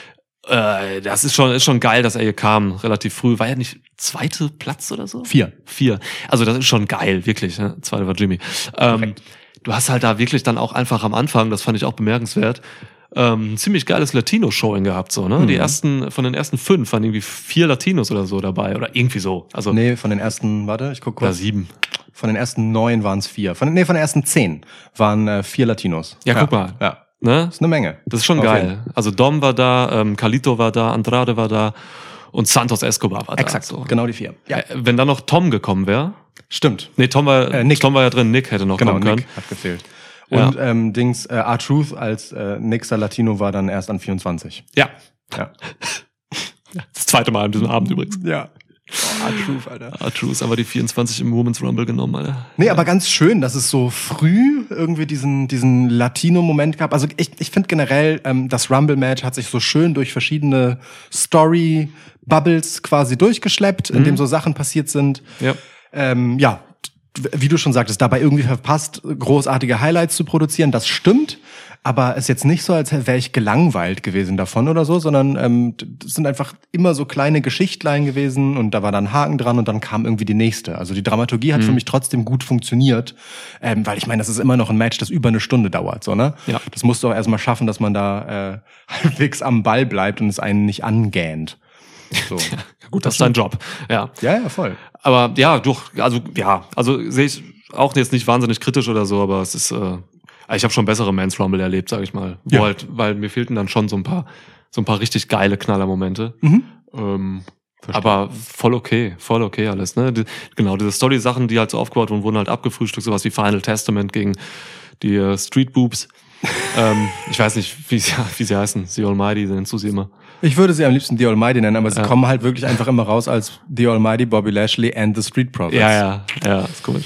Äh, das ist schon, ist schon geil, dass er hier kam, relativ früh. War er nicht zweite Platz oder so? Vier. Vier. Also das ist schon geil, wirklich. Ne? Zweite war Jimmy. Ähm, du hast halt da wirklich dann auch einfach am Anfang, das fand ich auch bemerkenswert, ähm, ein ziemlich geiles Latino-Showing gehabt, so, ne? Die Mhm. ersten, von den ersten fünf waren irgendwie vier Latinos oder so dabei. Oder irgendwie so. Also, Nee, von den ersten, warte, ich guck kurz. sieben. Von den ersten neun waren es vier. Von, nee, von den ersten zehn waren äh, vier Latinos. Ja, guck mal. Ja, Ne? das ist eine Menge. Das ist schon Auf geil. Also Dom war da, ähm, Carlito war da, Andrade war da und Santos Escobar war da. Exakt, So. genau die vier. Ja, Äh, Wenn dann noch Tom gekommen wäre. stimmt. Nee, Tom war, Äh, Nick. Tom war ja drin, Nick hätte noch Genau, kommen können. Nick hat gefehlt. Ja. Und ähm, Dings, äh, R-Truth als äh, nächster Latino war dann erst an 24. Ja. Ja. Das zweite Mal an diesem Abend übrigens. Ja. R-Truth, Alter. R-Truth einfach die 24 im Women's Rumble genommen, Alter. Nee, aber ganz schön, dass es so früh irgendwie diesen, diesen Latino-Moment gab. Also ich, ich finde generell, ähm, das Rumble-Match hat sich so schön durch verschiedene Story-Bubbles quasi durchgeschleppt, in dem so Sachen passiert sind. Ja. Ähm, ja, wie du schon sagtest, dabei irgendwie verpasst, großartige Highlights zu produzieren. Das stimmt. Aber es ist jetzt nicht so, als wäre ich gelangweilt gewesen davon oder so, sondern ähm, das sind einfach immer so kleine Geschichtlein gewesen und da war dann Haken dran und dann kam irgendwie die nächste. Also die Dramaturgie hat für mich trotzdem gut funktioniert, ähm, weil ich meine, das ist immer noch ein Match, das über eine Stunde dauert, so ne? Ja. Das musst du auch erstmal schaffen, dass man da äh, halbwegs am Ball bleibt und es einen nicht angähnt. So. Gut, das ist dein Job. Ja. ja, ja, voll. Aber ja, doch, also ja, also sehe ich auch jetzt nicht wahnsinnig kritisch oder so, aber es ist, äh, ich habe schon bessere Mans Rumble erlebt, sage ich mal. Wo Ja. halt, weil mir fehlten dann schon so ein paar, so ein paar richtig geile Knallermomente. Mhm. Ähm, aber voll okay, voll okay alles, ne? Die, genau, diese Story-Sachen, die halt so aufgebaut wurden, wurden halt abgefrühstückt, sowas wie Final Testament gegen die äh, Street Boobs. ähm, ich weiß nicht, wie sie, wie sie heißen. The Almighty, nennst du sie immer. Ich würde sie am liebsten The Almighty nennen, aber sie Ja. kommen halt wirklich einfach immer raus als The Almighty, Bobby Lashley and the Street Profits. Ja, ja, ja, ist komisch.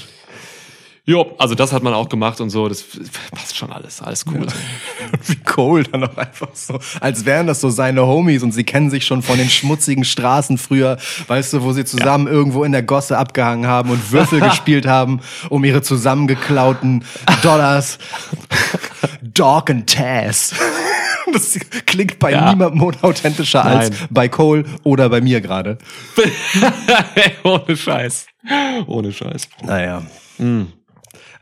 Jo, also das hat man auch gemacht und so, das passt schon alles, alles cool. Wie Cole dann auch einfach so, als wären das so seine Homies und sie kennen sich schon von den schmutzigen Straßen früher, weißt du, wo sie zusammen irgendwo in der Gosse abgehangen haben und Würfel gespielt haben, um ihre zusammengeklauten Dollars. Dog and Taz. Das klingt bei Ja. niemandem unauthentischer als Nein. bei Cole oder bei mir gerade. Ohne Scheiß. Ohne Scheiß. Naja. Hm.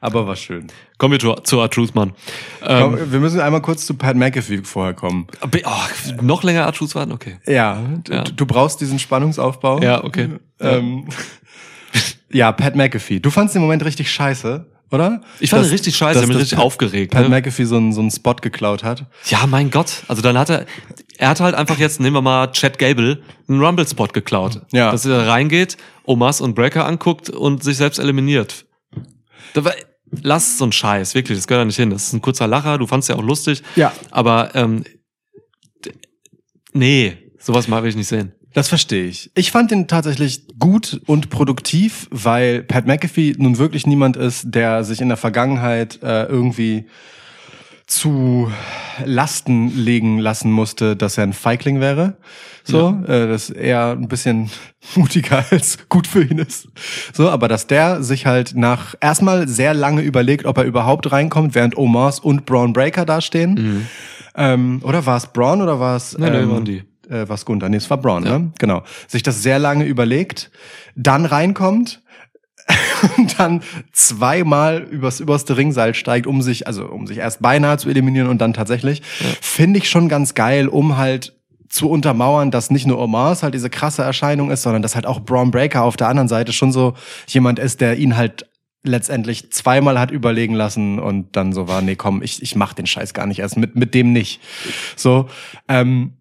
Aber war schön. Kommen wir zu, zu R-Truth, Mann. Ähm, wir müssen einmal kurz zu Pat McAfee vorher kommen. oh, noch länger R-Truth warten? Okay. Ja, du, Ja. du brauchst diesen Spannungsaufbau. Ja, okay. Ähm, ja, Pat McAfee. Du fandst den Moment richtig scheiße, oder? Ich fand ihn richtig scheiße, dass- ich dass richtig Pat- aufgeregt. Pat ne? McAfee so einen, so einen Spot geklaut hat. Ja, mein Gott. Also dann hat er, er hat halt einfach jetzt, nehmen wir mal Chad Gable, einen Rumble-Spot geklaut. Ja. Dass er reingeht, Omas und Breaker anguckt und sich selbst eliminiert. Da war, lass so einen Scheiß, wirklich, das gehört da nicht hin. Das ist ein kurzer Lacher, du fandst ja auch lustig. Ja. Aber, ähm, nee, sowas mag ich nicht sehen. Das verstehe ich. Ich fand ihn tatsächlich gut und produktiv, weil Pat McAfee nun wirklich niemand ist, der sich in der Vergangenheit äh, irgendwie zu Lasten legen lassen musste, dass er ein Feigling wäre. So, äh, dass er ein bisschen mutiger als gut für ihn ist. So, aber dass der sich halt nach erstmal sehr lange überlegt, ob er überhaupt reinkommt, während Omars und Braun Breaker dastehen. Ähm, oder war es Braun oder war es nee, ähm, waren die. Äh, was Gunther, nee, es war Braun, ne? Genau. Sich das sehr lange überlegt, dann reinkommt und dann zweimal übers überste Ringseil steigt, um sich, also um sich erst beinahe zu eliminieren und dann tatsächlich, finde ich schon ganz geil, um halt zu untermauern, dass nicht nur Omars halt diese krasse Erscheinung ist, sondern dass halt auch Braun Breaker auf der anderen Seite schon so jemand ist, der ihn halt letztendlich zweimal hat überlegen lassen und dann so war, nee, komm, ich, ich mach den Scheiß gar nicht erst, mit, mit dem nicht. So, ähm,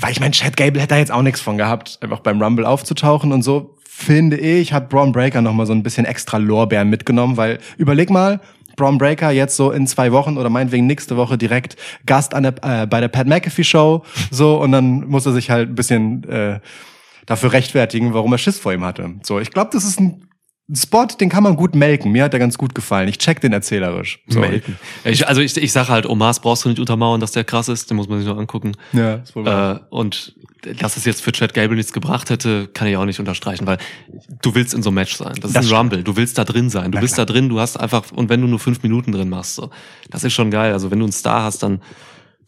weil ich mein, Chad Gable hätte da jetzt auch nichts von gehabt, einfach beim Rumble aufzutauchen und so, finde ich, hat Braun Breaker noch mal so ein bisschen extra Lorbeeren mitgenommen, weil überleg mal, Braun Breaker jetzt so in zwei Wochen oder meinetwegen nächste Woche direkt Gast an der, äh, bei der Pat McAfee Show, so, und dann muss er sich halt ein bisschen äh, dafür rechtfertigen, warum er Schiss vor ihm hatte. So, ich glaube, das ist ein Spot, den kann man gut melken. Mir hat er ganz gut gefallen. Ich check den erzählerisch. So. Melken. Ich, also ich, ich sage halt, Omas brauchst du nicht untermauern, dass der krass ist, den muss man sich nur angucken. Ja, ist wohl wahr. Äh, und dass es jetzt für Chad Gable nichts gebracht hätte, kann ich auch nicht unterstreichen, weil du willst in so einem Match sein. Das ist Das ein stimmt. Rumble. Du willst da drin sein. Du bist klar. da drin, du hast einfach, und wenn du nur fünf Minuten drin machst, so, das ist schon geil. Also wenn du einen Star hast, dann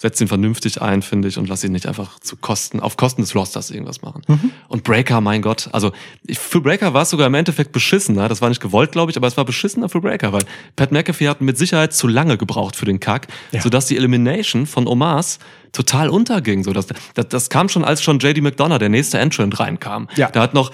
setz ihn vernünftig ein, finde ich, und lass ihn nicht einfach zu Kosten, auf Kosten des Rosters irgendwas machen. Mhm. Und Breaker, mein Gott, also ich, für Breaker war es sogar im Endeffekt beschissener. Das war nicht gewollt, glaube ich, aber es war beschissener für Breaker, weil Pat McAfee hat mit Sicherheit zu lange gebraucht für den Kack, Ja. sodass die Elimination von Omars total unterging. So, das, das, das kam schon, als schon JD McDonough, der nächste Entrant, reinkam. Ja. Da hat noch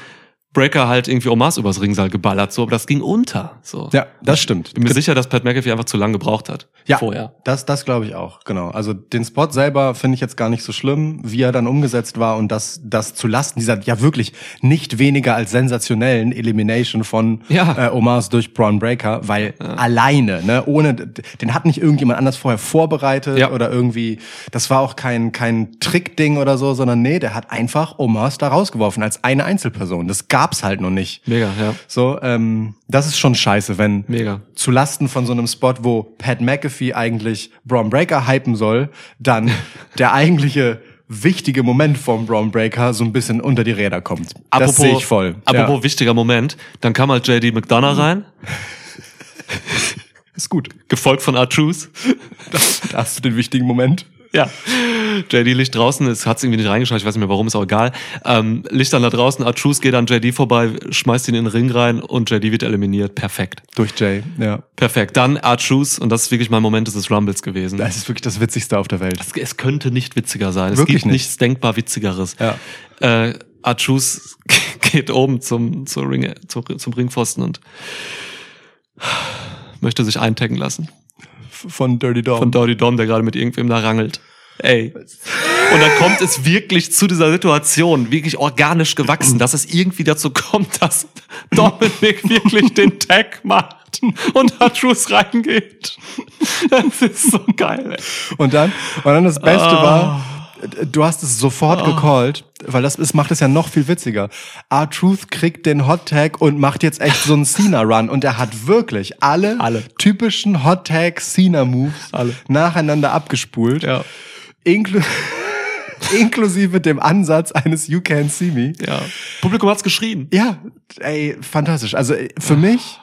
Breaker halt irgendwie Omars übers Ringseil geballert, so, aber das ging unter. So. Ja, das stimmt. Bin mir sicher, dass Pat McAfee einfach zu lange gebraucht hat. Ja, Vorher. das, das glaube ich auch, genau. Also den Spot selber finde ich jetzt gar nicht so schlimm, wie er dann umgesetzt war und das, das zu Lasten dieser ja wirklich nicht weniger als sensationellen Elimination von Ja. äh, Omars durch Braun Breaker, weil alleine, ne, ohne, den hat nicht irgendjemand anders vorher vorbereitet Ja. oder irgendwie, das war auch kein, kein Trickding oder so, sondern nee, der hat einfach Omars da rausgeworfen als eine Einzelperson. Das gab gab's halt noch nicht. Mega, ja. So, ähm, das ist schon scheiße, wenn Mega. zu Lasten von so einem Spot, wo Pat McAfee eigentlich Braun Breaker hypen soll, dann der eigentliche wichtige Moment vom Braun Breaker so ein bisschen unter die Räder kommt. das sehe ich voll. Apropos ja. wichtiger Moment, dann kam halt JD McDonough rein, ist gut. gefolgt von R-Truth. Da hast du den wichtigen Moment. Ja. JD Licht draußen, es hat's irgendwie nicht reingeschaut, ich weiß nicht mehr warum, ist auch egal. Ähm, Licht dann da draußen, R-Truth geht an JD vorbei, schmeißt ihn in den Ring rein und JD wird eliminiert. Perfekt. Durch Jay, ja. Perfekt. Dann R-Truth und das ist wirklich mein Moment des Rumbles gewesen. Das ist wirklich das Witzigste auf der Welt. Es, es könnte nicht witziger sein. Es Wirklich gibt nicht. nichts denkbar witzigeres. Ja. Äh, Archus geht oben zum, zum, Ring, zum, zum Ringpfosten und möchte sich eintaggen lassen. Von Dirty Dog. Von Dirty Dom, der gerade mit irgendwem da rangelt. Ey. Und dann kommt es wirklich zu dieser Situation, wirklich organisch gewachsen, dass es irgendwie dazu kommt, dass Dominic wirklich den Tag macht und Archus reingeht. Das ist so geil, ey. Und dann, und dann das Beste Ah. war, du hast es sofort gecallt, weil das ist, macht es ja noch viel witziger. R-Truth kriegt den Hot Tag und macht jetzt echt so einen Cena-Run und er hat wirklich alle, Alle. typischen Hot Tag Cena-Moves nacheinander abgespult. Ja. Inklu inklusive dem Ansatz eines You Can See Me. Ja. Publikum hat's geschrien. Ja, ey, fantastisch. Also äh, für mich,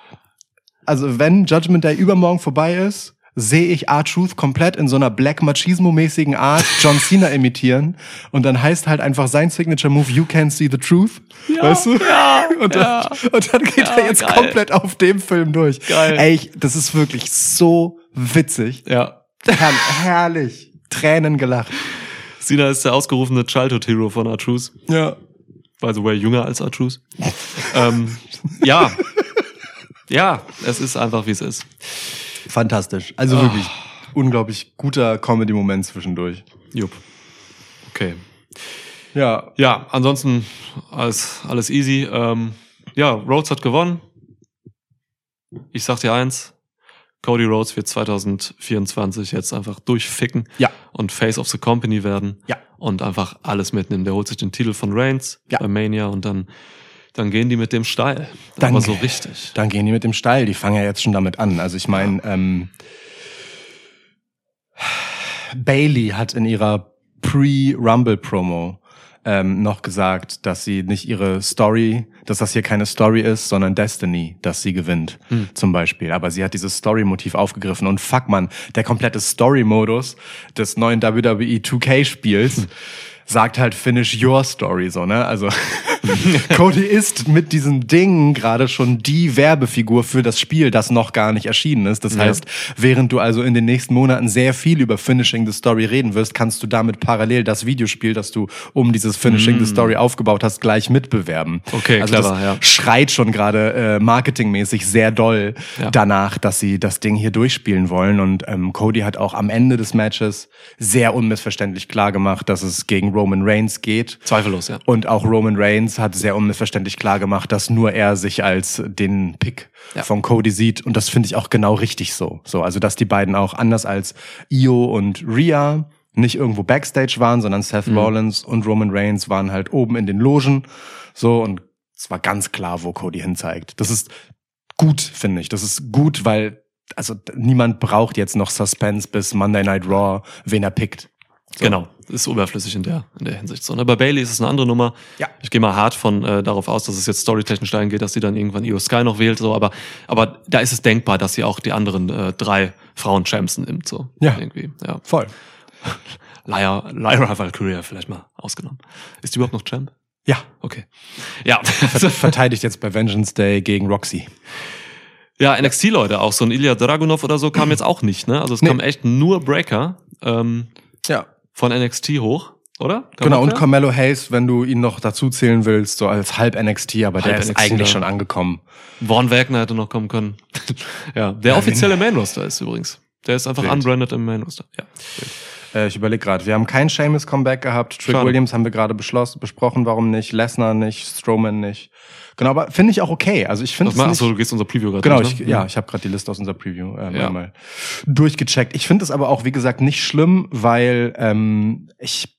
also wenn Judgment Day übermorgen vorbei ist, sehe ich R-Truth komplett in so einer Black Machismo-mäßigen Art John Cena imitieren. Und dann heißt halt einfach sein Signature-Move, You Can See the Truth. weißt du? Ja, Und dann, ja. und dann geht Ja, er jetzt geil. komplett auf dem Film durch. Geil. Ey, ich, das ist wirklich so witzig. Ja. Herr, herrlich. Tränen gelacht. Cena ist der ausgerufene Childhood Hero von Artruse. Ja. By the way, jünger als Artruse. ähm, ja. Ja, es ist einfach, wie es ist. Fantastisch. Also wirklich unglaublich guter Comedy-Moment zwischendurch. Jupp. Okay. Ja, Ja, ansonsten alles, alles easy. Ähm, ja, Rhodes hat gewonnen. Ich sag dir eins. Cody Rhodes wird 2024 jetzt einfach durchficken Ja. und Face of the Company werden. Ja. Und einfach alles mitnehmen. Der holt sich den Titel von Reigns Ja. bei Mania und dann, dann gehen die mit dem Steil. Dann- Aber so richtig. Dann gehen die mit dem Steil, die fangen ja jetzt schon damit an. Also ich meine, ähm, Bailey hat in ihrer Pre-Rumble-Promo ähm, noch gesagt, dass sie nicht ihre Story, dass das hier keine Story ist, sondern Destiny, dass sie gewinnt, zum Beispiel. Aber sie hat dieses Story-Motiv aufgegriffen und fuck man, der komplette Story-Modus des neuen WWE 2K-Spiels sagt halt finish your story so, ne? Also Cody ist mit diesen Dingen gerade schon die Werbefigur für das Spiel, das noch gar nicht erschienen ist. Das Ja. heißt, während du also in den nächsten Monaten sehr viel über Finishing the Story reden wirst, kannst du damit parallel das Videospiel, das du um dieses Finishing the Story aufgebaut hast, gleich mitbewerben. Mm. Okay, also clever, das ja. schreit schon gerade äh, marketingmäßig sehr doll Ja. danach, dass sie das Ding hier durchspielen wollen. Und ähm, Cody hat auch am Ende des Matches sehr unmissverständlich klar gemacht, dass es gegen Roman Reigns geht. Zweifellos, ja. Und auch Roman Reigns hat sehr unmissverständlich klar gemacht, dass nur er sich als den Pick Ja. von Cody sieht. Und das finde ich auch genau richtig so. So, also dass die beiden auch anders als Io und Rhea nicht irgendwo Backstage waren, sondern Seth Mhm. Rollins und Roman Reigns waren halt oben in den Logen. So, und es war ganz klar, wo Cody hinzeigt. Das ist gut, finde ich. Das ist gut, weil also niemand braucht jetzt noch Suspense bis Monday Night Raw, wen er pickt. So. Genau. Ist überflüssig in der, in der Hinsicht. So, ne? Bei Bailey ist es eine andere Nummer. Ja. Ich gehe mal hart von äh, darauf aus, dass es jetzt storytechnisch dahin geht, dass sie dann irgendwann Io Sky noch wählt. So, aber, aber da ist es denkbar, dass sie auch die anderen äh, drei Frauen-Champs nimmt. So. Ja. Irgendwie. Ja. Voll. Lyra, Lyra Valkyria vielleicht mal ausgenommen. Ist die überhaupt noch Champ? Ja. Okay. Ja. Verteidigt jetzt bei Vengeance Day gegen Roxy. ja, NXT-Leute, auch so ein Ilya Dragunov oder so kam jetzt auch nicht, ne? Also es Nee. kam echt nur Breaker ähm, Ja. Von NXT hoch, oder? Kam Genau, und? Carmelo Hayes, wenn du ihn noch dazu zählen willst, so als halb NXT, aber der Halb ist NXT, eigentlich schon angekommen. Vaughn Wagner hätte noch kommen können. ja, der Ja, offizielle Main Roster ist übrigens. Der ist einfach Wild. unbranded im Main Roster. Ja. Äh, ich überlege gerade, wir haben kein Seamus Comeback gehabt. Trick Schade. Williams haben wir gerade beschlossen, besprochen, warum nicht. Lesnar nicht, Strowman nicht. Genau, aber finde ich auch okay. Also ich finde es mal, achso, du gehst unser Preview gerade Genau, durch, ich, ne? ja, ich habe gerade die Liste aus unserer Preview ähm, Ja. einmal durchgecheckt. Ich finde es aber auch, wie gesagt, nicht schlimm, weil ähm, ich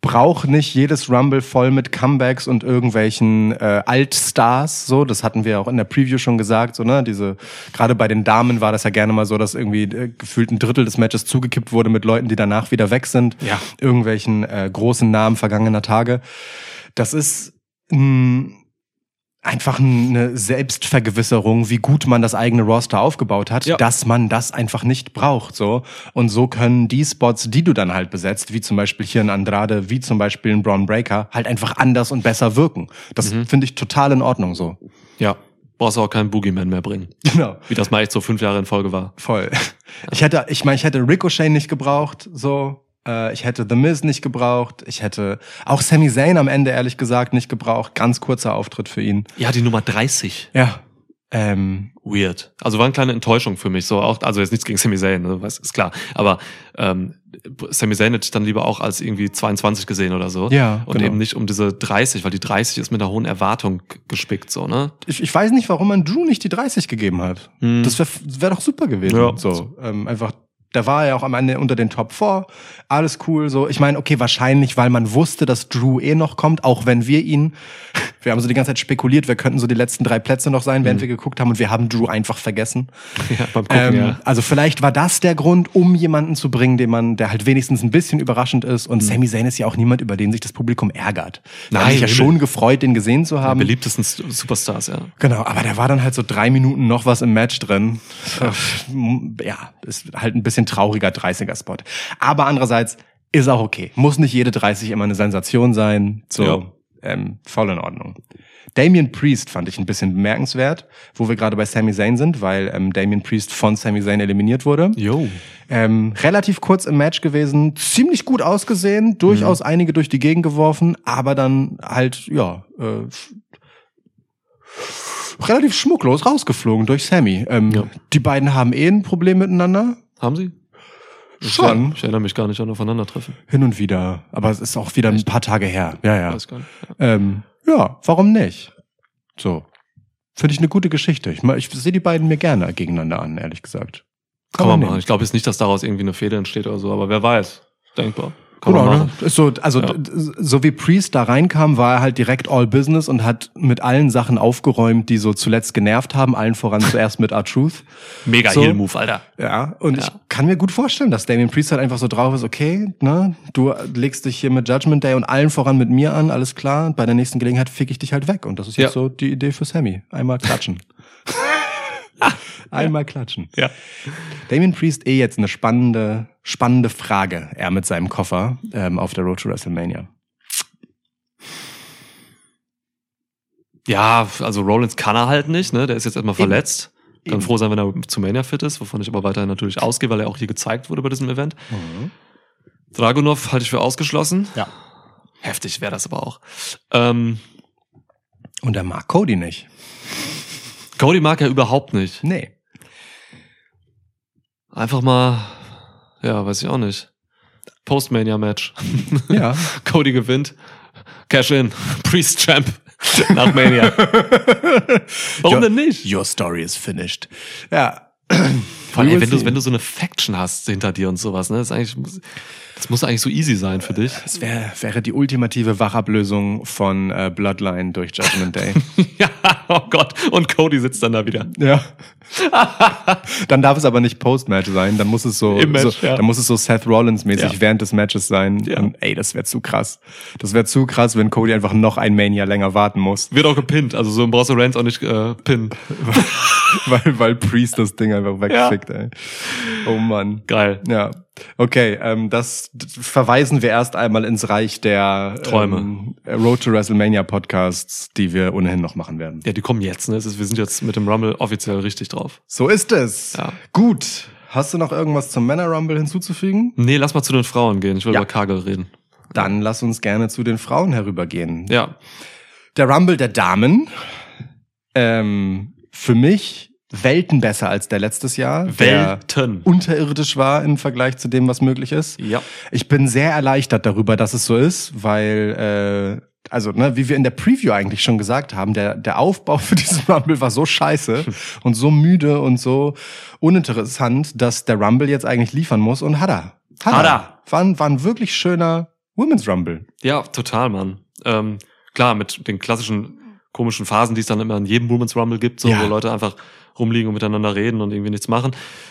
braucht nicht jedes Rumble voll mit Comebacks und irgendwelchen äh, Altstars. So, das hatten wir auch in der Preview schon gesagt. So, ne, diese gerade bei den Damen war das ja gerne mal so, dass irgendwie äh, gefühlt ein Drittel des Matches zugekippt wurde mit Leuten, die danach wieder weg sind. Ja. Irgendwelchen äh, großen Namen vergangener Tage. Das ist mh, einfach eine Selbstvergewisserung, wie gut man das eigene Roster aufgebaut hat, Ja. dass man das einfach nicht braucht. So und so können die Spots, die du dann halt besetzt, wie zum Beispiel hier in Andrade, wie zum Beispiel in Braun Breaker, halt einfach anders und besser wirken. Das Mhm. finde ich total in Ordnung so. Ja. Brauchst auch keinen Boogeyman mehr bringen. Genau. Wie das mal echt so fünf Jahre in Folge war. Voll. Ich hätte, ich meine, ich hätte Ricochet nicht gebraucht, so. Äh, Ich hätte The Miz nicht gebraucht. Ich hätte auch Sami Zayn am Ende ehrlich gesagt nicht gebraucht. Ganz kurzer Auftritt für ihn. Ja, die Nummer 30. Ja. Ähm, Weird. Also war eine kleine Enttäuschung für mich. So auch, also jetzt nichts gegen Sami Zayn, ne, was ist klar. Aber ähm, Sami Zayn hätte ich dann lieber auch als irgendwie 22 gesehen oder so. Ja, Und genau. eben nicht um diese 30, weil die 30 ist mit einer hohen Erwartung gespickt, so, ne? ich, ich weiß nicht, warum man Drew nicht die 30 gegeben hat. Hm. Das wäre wär doch super gewesen. Ja. So, ähm, einfach, da war er auch am Ende unter den Top 4. Alles cool. So, ich meine, okay, wahrscheinlich, weil man wusste, dass Drew eh noch kommt, auch wenn wir ihn, wir haben so die ganze Zeit spekuliert, wir könnten so die letzten drei Plätze noch sein, während wir geguckt haben und wir haben Drew einfach vergessen. Ja, beim Gucken, Ähm, ja. Also vielleicht war das der Grund, um jemanden zu bringen, den man, der halt wenigstens ein bisschen überraschend ist. Und Sami Zayn ist ja auch niemand, über den sich das Publikum ärgert. Nein, sich ja schon gefreut, den gesehen zu haben. Beliebtesten S- Superstars, ja. Genau, aber da war dann halt so drei Minuten noch was im Match drin. Ja, ist halt ein bisschen trauriger 30er-Spot. Aber andererseits ist auch okay. Muss nicht jede 30 immer eine Sensation sein. So, Ja. Ähm, voll in Ordnung. Damien Priest fand ich ein bisschen bemerkenswert, wo wir gerade bei Sami Zayn sind, weil ähm, Damien Priest von Sami Zayn eliminiert wurde. Jo. Ähm, relativ kurz im Match gewesen, ziemlich gut ausgesehen, durchaus einige durch die Gegend geworfen, aber dann halt, ja, äh, relativ schmucklos rausgeflogen durch Sammy. Ähm, Ja. Die beiden haben eh ein Problem miteinander. Haben sie? Schon. Ich erinnere mich gar nicht an Aufeinandertreffen. Hin und wieder. Aber es ist auch wieder ein paar Tage her. Ja, ja. Weiß gar nicht. Ja. Ähm, ja, warum nicht? So. Finde ich eine gute Geschichte. Ich, ich sehe die beiden mir gerne gegeneinander an, ehrlich gesagt. Kann man nehmen. machen. Ich glaube jetzt nicht, dass daraus irgendwie eine Fehde entsteht oder so, aber wer weiß. Denkbar. Genau, ne? Ist so, also Ja. so wie Priest da reinkam, war er halt direkt all business und hat mit allen Sachen aufgeräumt, die so zuletzt genervt haben, allen voran zuerst mit R-Truth. Mega So. Heel-Move, Alter. Ja, und Ja. ich kann mir gut vorstellen, dass Damien Priest halt einfach so drauf ist, okay, ne, du legst dich hier mit Judgment Day und allen voran mit mir an, alles klar, bei der nächsten Gelegenheit fick ich dich halt weg. Und das ist jetzt Ja. so die Idee für Sammy. Einmal klatschen. Einmal klatschen. Ja. Damien Priest eh jetzt eine spannende, spannende Frage, er mit seinem Koffer ähm, auf der Road to WrestleMania. Ja, also Rollins kann er halt nicht, ne? Der ist jetzt erstmal Eben. verletzt. Kann Eben. froh sein, wenn er zu Mania fit ist, wovon ich aber weiterhin natürlich ausgehe, weil er auch hier gezeigt wurde bei diesem Event. Dragunov halte ich für ausgeschlossen. Ja. Heftig wäre das aber auch. Ähm, Und er mag Cody nicht. Cody mag er überhaupt nicht. Nee. Einfach mal, ja, weiß ich auch nicht. Postmania-Match. Ja. Cody gewinnt. Cash in. Priest Champ. Nach Mania. Warum Ja. denn nicht? Your story is finished. Ja. Vor allem, ey, wenn du, wenn du so eine Faction hast hinter dir und sowas, ne, das ist eigentlich, das muss eigentlich so easy sein für dich. Das wär, wäre die ultimative Wachablösung von äh, Bloodline durch Judgment Day. ja, oh Gott. Und Cody sitzt dann da wieder. ja. dann darf es aber nicht Post-Match sein, dann muss es so, Match, so ja. dann muss es so Seth Rollins-mäßig Ja. während des Matches sein. Ja. Und ey, das wäre zu krass. Das wäre zu krass, wenn Cody einfach noch ein Mania länger warten muss. Wird auch gepinnt. Also so brauchst du Reigns auch nicht äh, pinnen. weil, weil Priest das Ding einfach wegfickt, ey. Oh Mann. Geil. Ja, okay. Ähm, das verweisen wir erst einmal ins Reich der Träume. Ähm, Road to WrestleMania Podcasts, die wir ohnehin noch machen werden. Ja, die kommen jetzt, ne? Ist, wir sind jetzt mit dem Rumble offiziell richtig drauf. So ist es. Ja. Gut. Hast du noch irgendwas zum Männer Rumble hinzuzufügen? Nee, lass mal zu den Frauen gehen. Ich will Ja. über Kagel reden. Dann lass uns gerne zu den Frauen herübergehen. Ja. Der Rumble der Damen. Ähm, für mich Welten besser als der letztes Jahr. Der Welten. unterirdisch war im Vergleich zu dem, was möglich ist. Ja. Ich bin sehr erleichtert darüber, dass es so ist, weil, äh, also, ne, wie wir in der Preview eigentlich schon gesagt haben, der, der Aufbau für diesen Rumble war so scheiße und so müde und so uninteressant, dass der Rumble jetzt eigentlich liefern muss und hat er. Hat er. War, ein- war ein wirklich schöner Women's Rumble. Ja, total, Mann. Ähm, klar, mit den klassischen komischen Phasen, die es dann immer in jedem Women's Rumble gibt, so, Ja. wo Leute einfach rumliegen und miteinander reden und irgendwie nichts machen.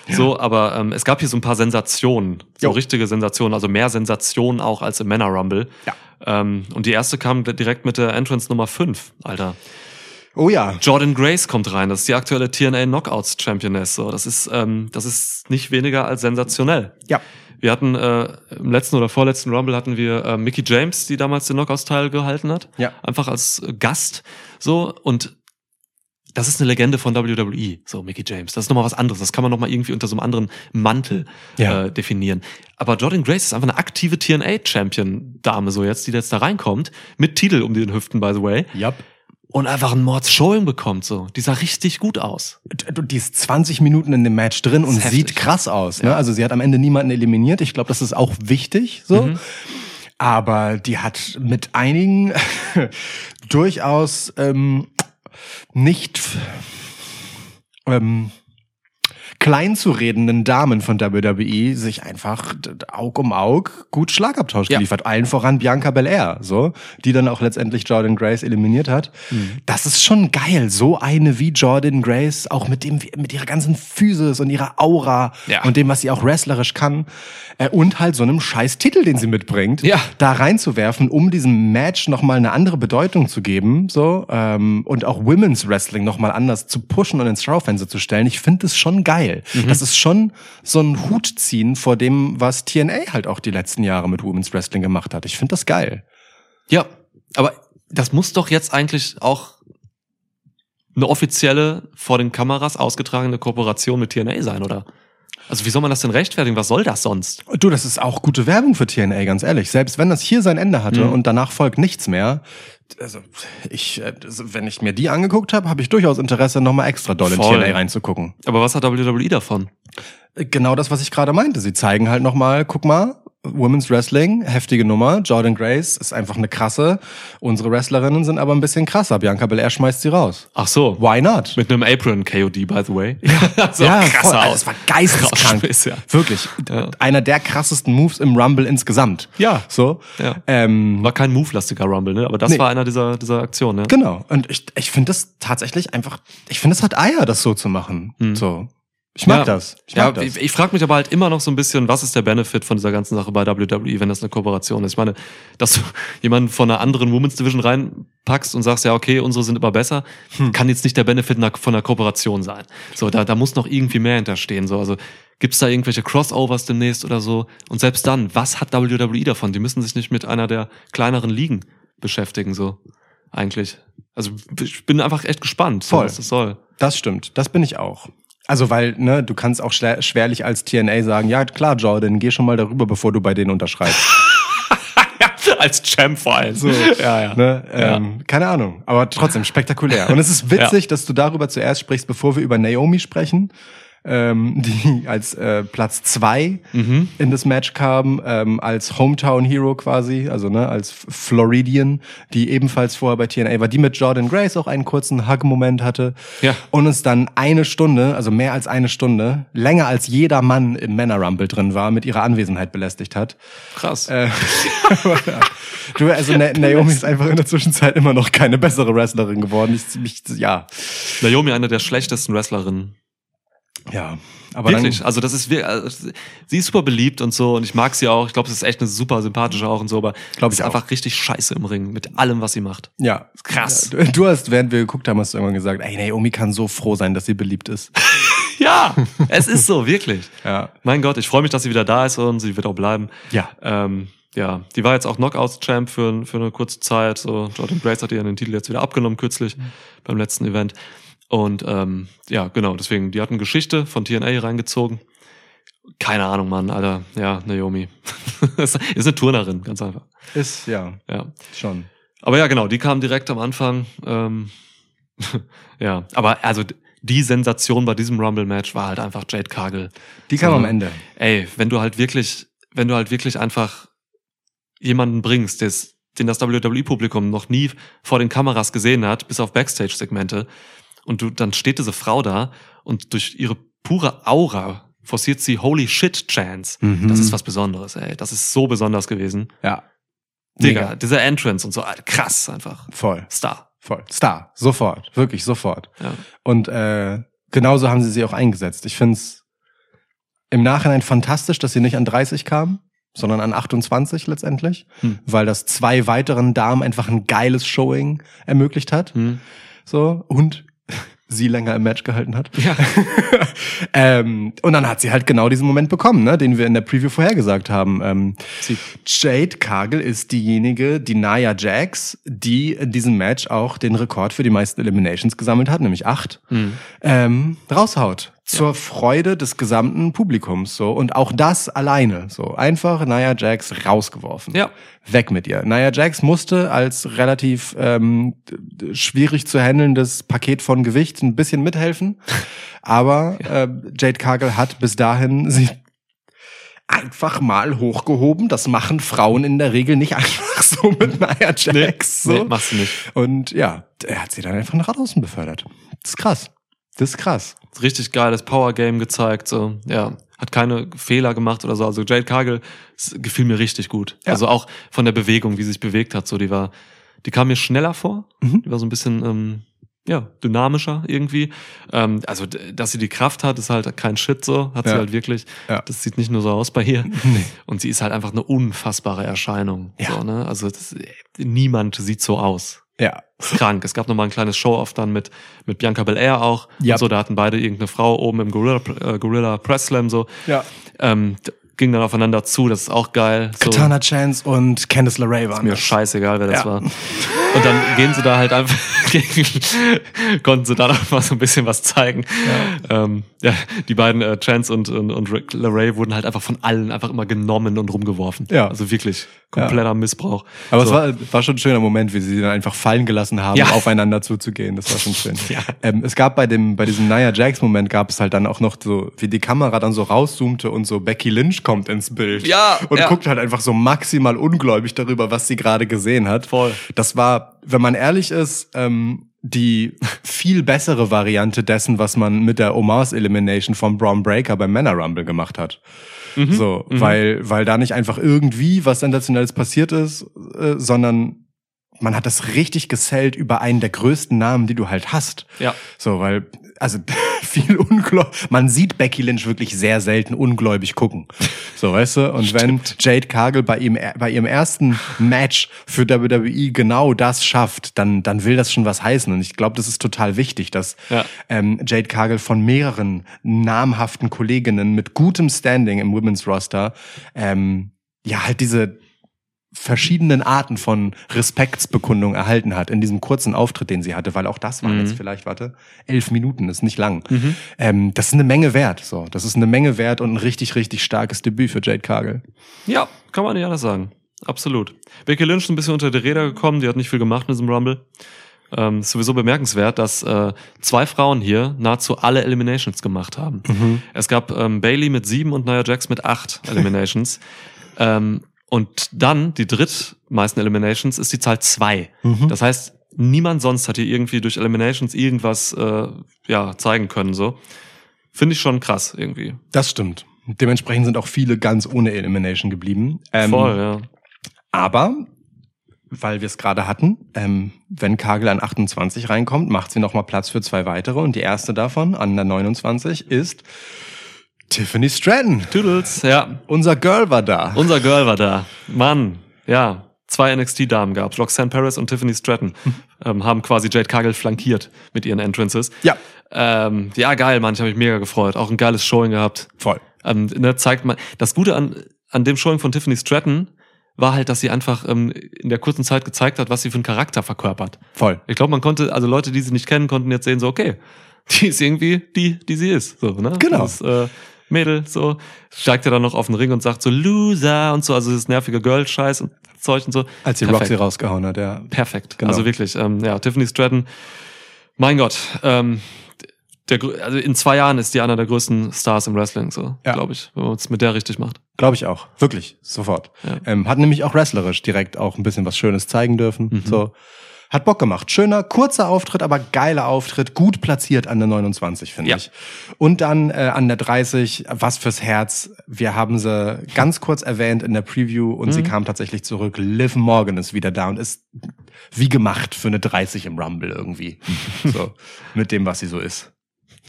So, aber ähm, es gab hier so ein paar Sensationen, so Jo. richtige Sensationen, also mehr Sensationen auch als im Männer Rumble. Ja. Ähm, und die erste kam direkt mit der Entrance Nummer 5, Alter. Oh ja. Jordan Grace kommt rein, das ist die aktuelle TNA Knockouts Championess. So, das ist, ähm, das ist nicht weniger als sensationell. Ja. Wir hatten äh, im letzten oder vorletzten Rumble hatten wir äh, Mickey James, die damals den Knockouts-Teil gehalten hat. Ja. Einfach als Gast. So, und das ist eine Legende von WWE, so Mickey James. Das ist nochmal was anderes. Das kann man nochmal irgendwie unter so einem anderen Mantel Ja. äh, definieren. Aber Jordan Grace ist einfach eine aktive TNA-Champion-Dame, so jetzt, die jetzt da reinkommt, mit Titel um den Hüften, by the way, Yep. Und einfach ein Mords-Showing bekommt, so. Die sah richtig gut aus. Die ist 20 Minuten in dem Match drin und heftig. sieht krass aus. Ne? Also sie hat am Ende niemanden eliminiert. Ich glaube, das ist auch wichtig. So. Mhm. Aber die hat mit einigen durchaus ähm, nicht ähm, klein zu redenden Damen von WWE sich einfach Aug um Aug gut Schlagabtausch Ja. geliefert. Allen voran Bianca Belair, so, die dann auch letztendlich Jordan Grace eliminiert hat. Mhm. Das ist schon geil. So eine wie Jordan Grace, auch mit dem, mit ihrer ganzen Physis und ihrer Aura Ja. und dem, was sie auch wrestlerisch kann. Äh, und halt so einem scheiß Titel, den sie mitbringt, Ja. da reinzuwerfen, um diesem Match nochmal eine andere Bedeutung zu geben, so, ähm, und auch Women's Wrestling nochmal anders zu pushen und ins Schaufenster zu stellen. Ich finde das schon geil. Mhm. Das ist schon so ein Hut ziehen vor dem, was TNA halt auch die letzten Jahre mit Women's Wrestling gemacht hat. Ich finde das geil. Ja, aber das muss doch jetzt eigentlich auch eine offizielle, vor den Kameras ausgetragene Kooperation mit TNA sein, oder? Also wie soll man das denn rechtfertigen? Was soll das sonst? Du, das ist auch gute Werbung für TNA, ganz ehrlich. Selbst wenn das hier sein Ende hatte Mhm. und danach folgt nichts mehr. Also, ich, äh, also, wenn ich mir die angeguckt habe, habe ich durchaus Interesse, nochmal extra doll in Voll. TNA reinzugucken. Aber was hat WWE davon? Genau das, was ich gerade meinte. Sie zeigen halt nochmal, guck mal, Women's Wrestling, heftige Nummer. Jordan Grace ist einfach eine krasse. Unsere Wrestlerinnen sind aber ein bisschen krasser. Bianca Belair schmeißt sie raus. Ach so. Why not? Mit einem Apron KOD, by the way. Ja, so ja, krasser voll. Also, aus. es war geisteskrank. Rausschmiss, ja. Wirklich. Ja. Einer der krassesten Moves im Rumble insgesamt. Ja. So. Ja. Ähm, War kein Move-lastiger Rumble, ne? Aber das Nee. war einer dieser, dieser Aktionen, ne? Genau. Und ich, ich finde das tatsächlich einfach, ich finde es hat Eier, das so zu machen. So. Ich mag. Ja. das. Ich ja, mag das. ich, ich frage mich aber halt immer noch so ein bisschen, was ist der Benefit von dieser ganzen Sache bei WWE, wenn das eine Kooperation ist? Ich meine, dass du jemanden von einer anderen Women's Division reinpackst und sagst, ja, okay, unsere sind immer besser, Hm. kann jetzt nicht der Benefit einer- von einer Kooperation sein. So, da, da muss noch irgendwie mehr hinterstehen. So, also gibt's da irgendwelche Crossovers demnächst oder so? Und selbst dann, was hat WWE davon? Die müssen sich nicht mit einer der kleineren Ligen beschäftigen, so eigentlich. Also ich bin einfach echt gespannt, so, Voll. was das soll. Das stimmt. Das bin ich auch. Also, weil, ne, du kannst auch schwer, schwerlich als TNA sagen, ja, klar, Jordan, geh schon mal darüber, bevor du bei denen unterschreibst. Als Champ vor allem. So, ja, ja. Ne? Ähm, keine Ahnung, aber trotzdem spektakulär. Und es ist witzig, dass du darüber zuerst sprichst, bevor wir über Naomi sprechen, ähm, die als äh, Platz zwei Mhm. in das Match kam, ähm, als Hometown Hero quasi, also ne, als Floridian, die ebenfalls vorher bei TNA war, die mit Jordan Grace auch einen kurzen Hug-Moment hatte. Ja. Und es dann eine Stunde, also mehr als eine Stunde, länger als jeder Mann im Männer Rumble drin war, mit ihrer Anwesenheit belästigt hat. Krass. Äh, du, also Na Naomi ist einfach in der Zwischenzeit immer noch keine bessere Wrestlerin geworden. Ich, ziemlich, ja, Naomi, eine der schlechtesten Wrestlerinnen. Ja. Aber Wirklich. dann, Also das ist wir- also, sie ist super beliebt und so und ich mag sie auch. Ich glaube, es ist echt eine super sympathische auch und so, aber Glaub sie ich ist auch. einfach richtig scheiße im Ring mit allem, was sie macht. ja, Krass. Ja, Du, hast, während wir geguckt haben, hast du irgendwann gesagt, ey, Naomi kann so froh sein, dass sie beliebt ist. Ja, es ist so wirklich. Ja. Mein Gott, ich freue mich, dass sie wieder da ist und sie wird auch bleiben. Ja. Ähm, ja, die war jetzt auch Knockouts-Champ für, für eine kurze Zeit. So, Jordan Grace hat ihr den Titel jetzt wieder abgenommen kürzlich beim letzten Event. Und ähm, ja, genau, deswegen, die hatten Geschichte von TNA reingezogen. Keine Ahnung, Mann, Alter. Ja, Naomi. ist eine Turnerin, ganz einfach. Ist, ja, Ja. schon. Aber ja, genau, die kam direkt am Anfang. Ähm, ja, aber also die Sensation bei diesem Rumble-Match war halt einfach Jade Cargill. Die kam So, am Ende. Ey, wenn du halt wirklich, wenn du halt wirklich einfach jemanden bringst, des, den das WWE-Publikum noch nie vor den Kameras gesehen hat, bis auf Backstage-Segmente, und du, dann steht diese Frau da und durch ihre pure Aura forciert sie Holy Shit Chance. Mhm. Das ist was Besonderes, ey. Das ist so besonders gewesen. Ja. Digga, Mega. dieser Entrance und so, krass einfach. Voll, Star. voll. Star, sofort, wirklich sofort. Ja. Und äh, genauso haben sie sie auch eingesetzt. Ich find's im Nachhinein fantastisch, dass sie nicht an 30 kam, sondern an 28 letztendlich, Hm. weil das zwei weiteren Damen einfach ein geiles Showing ermöglicht hat. Hm. So und sie länger im Match gehalten hat. Ja. ähm, und dann hat sie halt genau diesen Moment bekommen, ne, den wir in der Preview vorhergesagt haben. Ähm, Jade Cargill ist diejenige, die Nia Jax, die in diesem Match auch den Rekord für die meisten Eliminations gesammelt hat, nämlich acht, Hm. ähm, raushaut. Zur Freude des gesamten Publikums, so. Und auch das alleine, so. Einfach Nia Jax rausgeworfen. Ja. Weg mit ihr. Nia Jax musste als relativ ähm, schwierig zu handelndes Paket von Gewicht ein bisschen mithelfen. Aber äh, Jade Cargill hat bis dahin sie einfach mal hochgehoben. Das machen Frauen in der Regel nicht einfach so mit Nia Jax. so. Nee, machst du nicht. Und ja, er hat sie dann einfach nach draußen befördert. Das ist krass. Das ist krass. Richtig geiles Power Game gezeigt, so, ja. Hat keine Fehler gemacht oder so. Also Jade Cargill es gefiel mir richtig gut. Ja. Also auch von der Bewegung, wie sie sich bewegt hat, so, die war, die kam mir schneller vor. Mhm. Die war so ein bisschen, ähm, ja, dynamischer irgendwie. Ähm, also, dass sie die Kraft hat, ist halt kein Shit so. Hat sie Ja. halt wirklich. Ja. Das sieht nicht nur so aus bei ihr. Nee. Und sie ist halt einfach eine unfassbare Erscheinung. Ja. So, ne? Also das, niemand sieht so aus. Ja. ist krank. Es gab noch mal ein kleines Show-off dann mit, mit Bianca Belair auch. Ja. Und so, da hatten beide irgendeine Frau oben im Gorilla, äh, Gorilla Press Slam so. Ja. Ähm, ging dann aufeinander zu, das ist auch geil. So, Katana Chance und Candice LeRae waren mir das. scheißegal, wer das Ja. war. Und dann gehen sie da halt einfach gegen, konnten sie da noch mal so ein bisschen was zeigen. Ja, ähm, ja die beiden äh, Chance und, und, und LeRae wurden halt einfach von allen einfach immer genommen und rumgeworfen. Ja. Also wirklich kompletter Missbrauch. Aber so. es war, war schon ein schöner Moment, wie sie dann einfach fallen gelassen haben, Ja. aufeinander zuzugehen. Das war schon schön. Ja. ähm, es gab bei dem, bei diesem Nia Jax Moment gab es halt dann auch noch so, wie die Kamera dann so rauszoomte und so Becky Lynch kommt ins Bild. Ja, Und ja. guckt halt einfach so maximal ungläubig darüber, was sie gerade gesehen hat. Voll. Das war, wenn man ehrlich ist, ähm, die viel bessere Variante dessen, was man mit der Omars Elimination vom Braun Breaker beim Männer Rumble gemacht hat. Mhm. So, weil, weil da nicht einfach irgendwie was Sensationelles passiert ist, äh, sondern man hat das richtig gesellt über einen der größten Namen, die du halt hast. Ja. So, weil, also viel ungläubig. Man sieht Becky Lynch wirklich sehr selten ungläubig gucken. So, weißt du? Und wenn Jade Cargill bei ihm, bei ihrem ersten Match für WWE genau das schafft, dann, dann will das schon was heißen. Und ich glaube, das ist total wichtig, dass Ja. ähm, Jade Cargill von mehreren namhaften Kolleginnen mit gutem Standing im Women's Roster ähm, ja halt diese verschiedenen Arten von Respektsbekundung erhalten hat in diesem kurzen Auftritt, den sie hatte, weil auch das waren Mhm. jetzt vielleicht, warte, elf Minuten, ist nicht lang. Ähm, das ist eine Menge wert, so. Das ist eine Menge wert und ein richtig, richtig starkes Debüt für Jade Cargill. Ja, kann man nicht anders sagen. Absolut. Becky Lynch ist ein bisschen unter die Räder gekommen, die hat nicht viel gemacht in diesem Rumble. Ähm, ist sowieso bemerkenswert, dass äh, zwei Frauen hier nahezu alle Eliminations gemacht haben. Es gab ähm, Bailey mit sieben und Nia Jax mit acht Eliminations. ähm, und dann die drittmeisten Eliminations ist die Zahl zwei. Das heißt, niemand sonst hat hier irgendwie durch Eliminations irgendwas äh, ja zeigen können. So finde ich schon krass irgendwie. Das stimmt. Dementsprechend sind auch viele ganz ohne Elimination geblieben. Ähm, Voll, ja. Aber, weil wir es gerade hatten, ähm, wenn Kagel an 28 reinkommt, macht sie nochmal Platz für zwei weitere. Und die erste davon, an der 29, ist Tiffany Stratton. Toodles, ja. Unser Girl war da. Unser Girl war da. Mann, ja. Zwei NXT-Damen gab's. Roxanne Paris und Tiffany Stratton ähm, haben quasi Jade Cargill flankiert mit ihren Entrances. Ja. Ähm, ja, geil, Mann. Ich habe mich mega gefreut. Auch ein geiles Showing gehabt. Voll. Ähm, ne, zeigt man. Das Gute an, an dem Showing von Tiffany Stratton war halt, dass sie einfach ähm, in der kurzen Zeit gezeigt hat, was sie für einen Charakter verkörpert. Voll. Ich glaube, man konnte, also Leute, die sie nicht kennen, konnten jetzt sehen, so, okay, die ist irgendwie die, die sie ist. So, ne? Genau. Das, äh, Mädel, so, steigt ja dann noch auf den Ring und sagt so, Loser und so, also das nervige Girl-Scheiß und Zeug und so. Als sie Perfekt. Roxy rausgehauen hat, ja. Perfekt. Genau. Also wirklich, ähm, ja, Tiffany Stratton, mein Gott, ähm, der, also in zwei Jahren ist die einer der größten Stars im Wrestling, so, Ja. glaube ich, wenn man es mit der richtig macht. Glaube ich auch. Wirklich. Sofort. Ja. Ähm, hat nämlich auch wrestlerisch direkt auch ein bisschen was Schönes zeigen dürfen. Mhm. So. Hat Bock gemacht. Schöner, kurzer Auftritt, aber geiler Auftritt. Gut platziert an der 29, finde Ja. ich. Und dann äh, an der 30, was fürs Herz. Wir haben sie ganz kurz erwähnt in der Preview und Mhm. sie kam tatsächlich zurück. Liv Morgan ist wieder da und ist wie gemacht für eine 30 im Rumble irgendwie. so, mit dem, was sie so ist.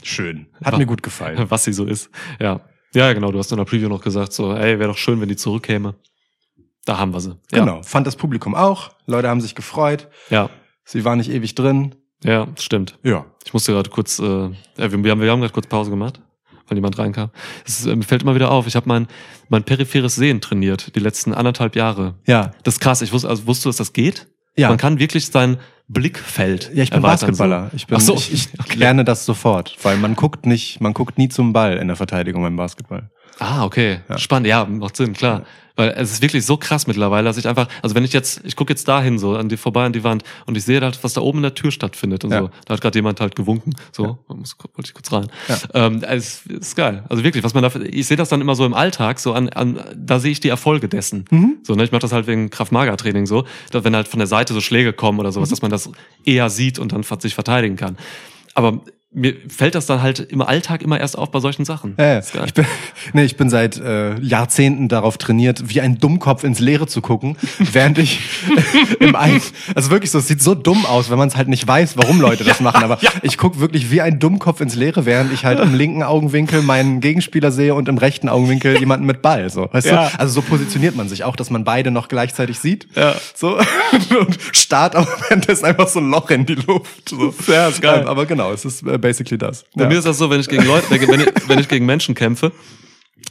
Schön. Hat Ja. mir gut gefallen. was sie so ist. Ja. Ja, genau. Du hast in der Preview noch gesagt, so, ey, wäre doch schön, wenn die zurückkäme. Da haben wir sie. Ja. Genau. Fand das Publikum auch. Leute haben sich gefreut. Ja. Sie war nicht ewig drin. Ja, stimmt. Ja. Ich musste gerade kurz, äh, wir, haben, wir haben gerade kurz Pause gemacht, weil jemand reinkam. Es äh, fällt immer wieder auf, ich habe mein, mein peripheres Sehen trainiert, die letzten anderthalb Jahre. Ja. Das ist krass. Ich wusste, also wusstest du, dass das geht? Ja. Man kann wirklich sein Blickfeld Ja, ich bin erweitern, Basketballer. Ich, bin, Ach so. ich, ich lerne das sofort, weil man guckt nicht, man guckt nie zum Ball in der Verteidigung beim Basketball. Ah, okay. Ja. Spannend. Ja, macht Sinn, klar. Weil es ist wirklich so krass mittlerweile, dass ich einfach, also wenn ich jetzt, ich gucke jetzt dahin so, an die vorbei an die Wand und ich sehe halt, was da oben in der Tür stattfindet und Ja. so. Da hat gerade jemand halt gewunken. So, muss, wollte ich kurz rein. Ja. Ähm, es ist geil. Also wirklich, was man da, ich sehe das dann immer so im Alltag, so an, an da sehe ich die Erfolge dessen. Mhm. So, ne, ich mache das halt wegen Kraft-Mager-Training so, dass wenn halt von der Seite so Schläge kommen oder Mhm. sowas, dass man das eher sieht und dann sich verteidigen kann. Aber mir fällt das dann halt im Alltag immer erst auf bei solchen Sachen. Äh, ich, bin, nee, ich bin seit äh, Jahrzehnten darauf trainiert, wie ein Dummkopf ins Leere zu gucken, während ich im Ein also wirklich so, es sieht so dumm aus, wenn man es halt nicht weiß, warum Leute das machen. Aber ich gucke wirklich wie ein Dummkopf ins Leere, während ich halt im linken Augenwinkel meinen Gegenspieler sehe und im rechten Augenwinkel jemanden mit Ball. So, weißt Ja. du? Also so positioniert man sich auch, dass man beide noch gleichzeitig sieht. Ja. So und starrt aber währenddessen einfach so ein Loch in die Luft. So. Ja, ist geil. Ähm, aber genau, es ist äh, basically das. Bei Ja. mir ist das so, wenn ich gegen Leute, wenn ich, wenn ich gegen Menschen kämpfe,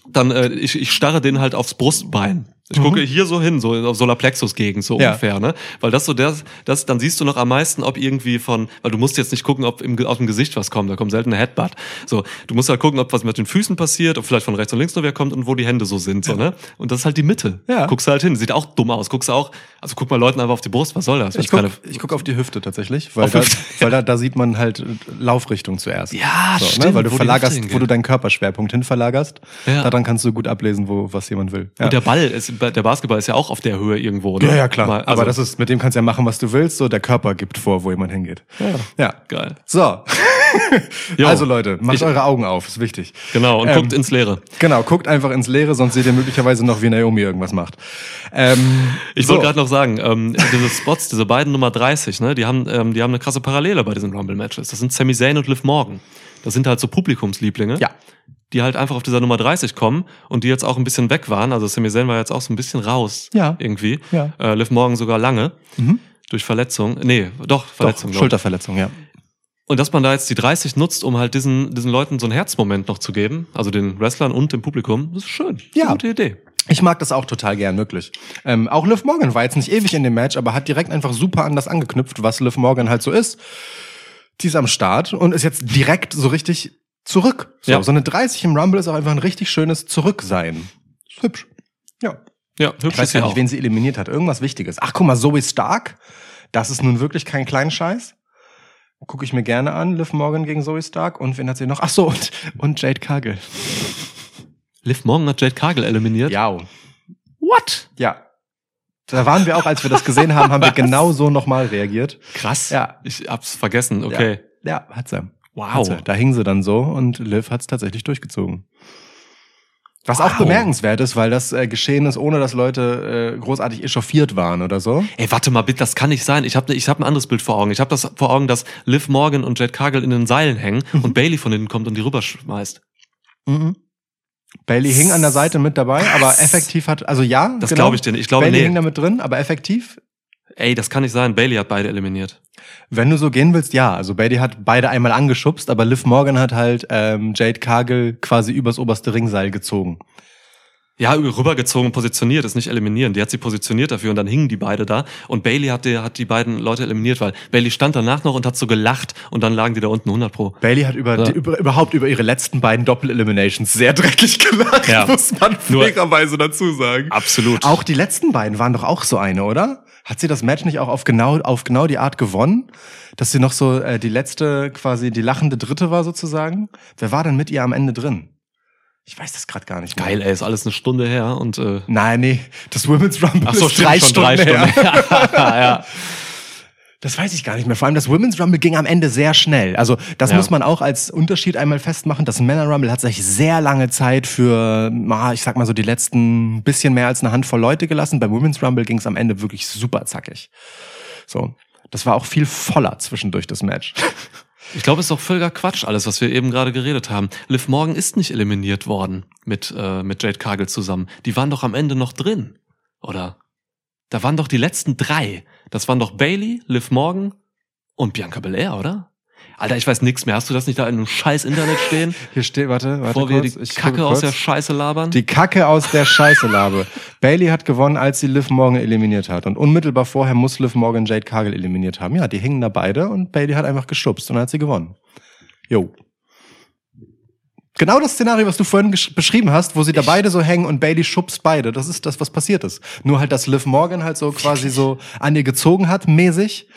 dann äh, ich, ich starre denen halt aufs Brustbein. Ich gucke hier so hin, so auf Solarplexus-Gegend, so Mhm. Ja. ungefähr, ne? Weil das so das, das, dann siehst du noch am meisten, ob irgendwie von, weil du musst jetzt nicht gucken, ob im, aus dem Gesicht was kommt, da kommt selten eine Headbutt. So, du musst halt gucken, ob was mit den Füßen passiert, ob vielleicht von rechts und links noch wer kommt und wo die Hände so sind, so, ne? Und das ist halt die Mitte. Ja. Guckst halt hin, sieht auch dumm aus. Guckst auch, also guck mal Leuten einfach auf die Brust, was soll das? Ich guck, ich guck auf die Hüfte tatsächlich, weil, da, Hüfte. weil da, da sieht man halt Laufrichtung zuerst. Ja, so, stimmt, Ne? Weil du wo verlagerst, wo du deinen Körperschwerpunkt hin verlagerst. Ja. Daran kannst du gut ablesen, wo was jemand will. Ja. Und der Ball ist, der Basketball ist ja auch auf der Höhe irgendwo, ne? ja, ja, klar. Mal, also, Aber das ist, mit dem kannst du ja machen, was du willst. So, der Körper gibt vor, wo jemand hingeht. Ja. Ja. geil. So. Also Leute, macht Ich- eure Augen auf, ist wichtig. Genau, und Ähm, guckt ins Leere. Genau, guckt einfach ins Leere, sonst seht ihr möglicherweise noch, wie Naomi irgendwas macht. Ähm, Ich so. wollte gerade noch sagen, ähm, diese Spots, diese beiden Nummer 30, ne, die haben, ähm, die haben eine krasse Parallele bei diesen Rumble-Matches. Das sind Sami Zayn und Liv Morgan. Das sind halt so Publikumslieblinge. Ja. Die halt einfach auf dieser Nummer 30 kommen und die jetzt auch ein bisschen weg waren. Also Sami Zayn war jetzt auch so ein bisschen raus. Ja. Irgendwie. Ja. Äh, Liv Morgan sogar lange. Mhm. Durch Verletzung. Nee, doch, Verletzung. Doch. Schulterverletzung, ja. Und dass man da jetzt die 30 nutzt, um halt diesen, diesen Leuten so einen Herzmoment noch zu geben, also den Wrestlern und dem Publikum, das ist schön. Das Ja. Gute Idee. Ich mag das auch total gern, wirklich. Ähm, auch Liv Morgan war jetzt nicht ewig in dem Match, aber hat direkt einfach super an das angeknüpft, was Liv Morgan halt so ist. Die ist am Start und ist jetzt direkt so richtig zurück. So, Ja. so eine 30 im Rumble ist auch einfach ein richtig schönes Zurücksein. Ist hübsch. Ja. Ja, hübsch Ich weiß gar nicht, auch. wen sie eliminiert hat. Irgendwas Wichtiges. Ach, guck mal, Zoe Stark. Das ist nun wirklich kein Kleinscheiß. Gucke ich mir gerne an. Liv Morgan gegen Zoe Stark. Und wen hat sie noch? Ach so, und, und Jade Cargill. Liv Morgan hat Jade Cargill eliminiert. Ja. What? Ja. Da waren wir auch, als wir das gesehen haben, haben wir genau so nochmal reagiert. Krass. Ja. Ich hab's vergessen, okay. Ja, hat sie. Wow. Da hing sie dann so und Liv hat es tatsächlich durchgezogen. Was auch Wow. bemerkenswert ist, weil das äh, geschehen ist, ohne dass Leute äh, großartig echauffiert waren oder so. Ey, warte mal, bitte, das kann nicht sein. Ich habe ich hab ein anderes Bild vor Augen. Ich habe das vor Augen, dass Liv Morgan und Jade Cargill in den Seilen hängen und Bailey von hinten kommt und die rüberschmeißt. Mhm. Bailey hing an der Seite mit dabei, aber effektiv hat, also ja, Das glaube ich dir nicht. Ich glaube, Bailey nee. hing da mit drin, aber effektiv, Ey, das kann nicht sein. Bailey hat beide eliminiert. wenn du so gehen willst, ja. Also Bailey hat beide einmal angeschubst, aber Liv Morgan hat halt ähm, Jade Cargill quasi übers oberste Ringseil gezogen. Ja, rübergezogen, positioniert, ist nicht eliminieren. Die hat sie positioniert dafür und dann hingen die beide da. Und Bailey hat die, hat die beiden Leute eliminiert, weil Bailey stand danach noch und hat so gelacht und dann lagen die da unten 100 pro. Bailey hat über, Ja. die, über überhaupt über ihre letzten beiden Doppel-Eliminations sehr dreckig gelacht, Ja. muss man fairerweise dazu sagen. Absolut. Auch die letzten beiden waren doch auch so eine, oder? Hat sie das Match nicht auch auf genau, auf genau die Art gewonnen? Dass sie noch so äh, die letzte, quasi die lachende Dritte war sozusagen? Wer war denn mit ihr am Ende drin? Ich weiß das gerade gar nicht mehr. Geil, ey, ist alles eine Stunde her und äh, Nein, nee, das Women's Rumble Ach so, ist stimmt, drei schon Stunden drei her. Stunden. ja. Das weiß ich gar nicht mehr. Vor allem das Women's Rumble ging am Ende sehr schnell. Also das Ja. muss man auch als Unterschied einmal festmachen. Das Männer Rumble hat sich sehr lange Zeit für, ich sag mal so die letzten bisschen mehr als eine Handvoll Leute gelassen. Beim Women's Rumble ging es am Ende wirklich super zackig. So, das war auch viel voller zwischendurch das Match. Ich glaube, es ist doch völliger Quatsch, alles, was wir eben gerade geredet haben. Liv Morgan ist nicht eliminiert worden mit, äh, mit Jade Cargill zusammen. Die waren doch am Ende noch drin. Oder? Da waren doch die letzten drei. Das waren doch Bailey, Liv Morgan und Bianca Belair, oder? Alter, ich weiß nix mehr. Hast du das nicht da in einem scheiß Internet stehen? Hier steht, warte, warte Bevor wir kurz. die Kacke aus der. Scheiße labern? Die Kacke aus der Scheiße labe. Bailey hat gewonnen, als sie Liv Morgan eliminiert hat. Und unmittelbar vorher muss Liv Morgan Jade Cargill eliminiert haben. Ja, die hingen da beide und Bailey hat einfach geschubst und dann hat sie gewonnen. Jo. Genau das Szenario, was du vorhin beschrieben hast, wo sie da beide so hängen und Bailey schubst beide. Das ist das, was passiert ist. Nur halt, dass Liv Morgan halt so quasi so an ihr gezogen hat, mäßig.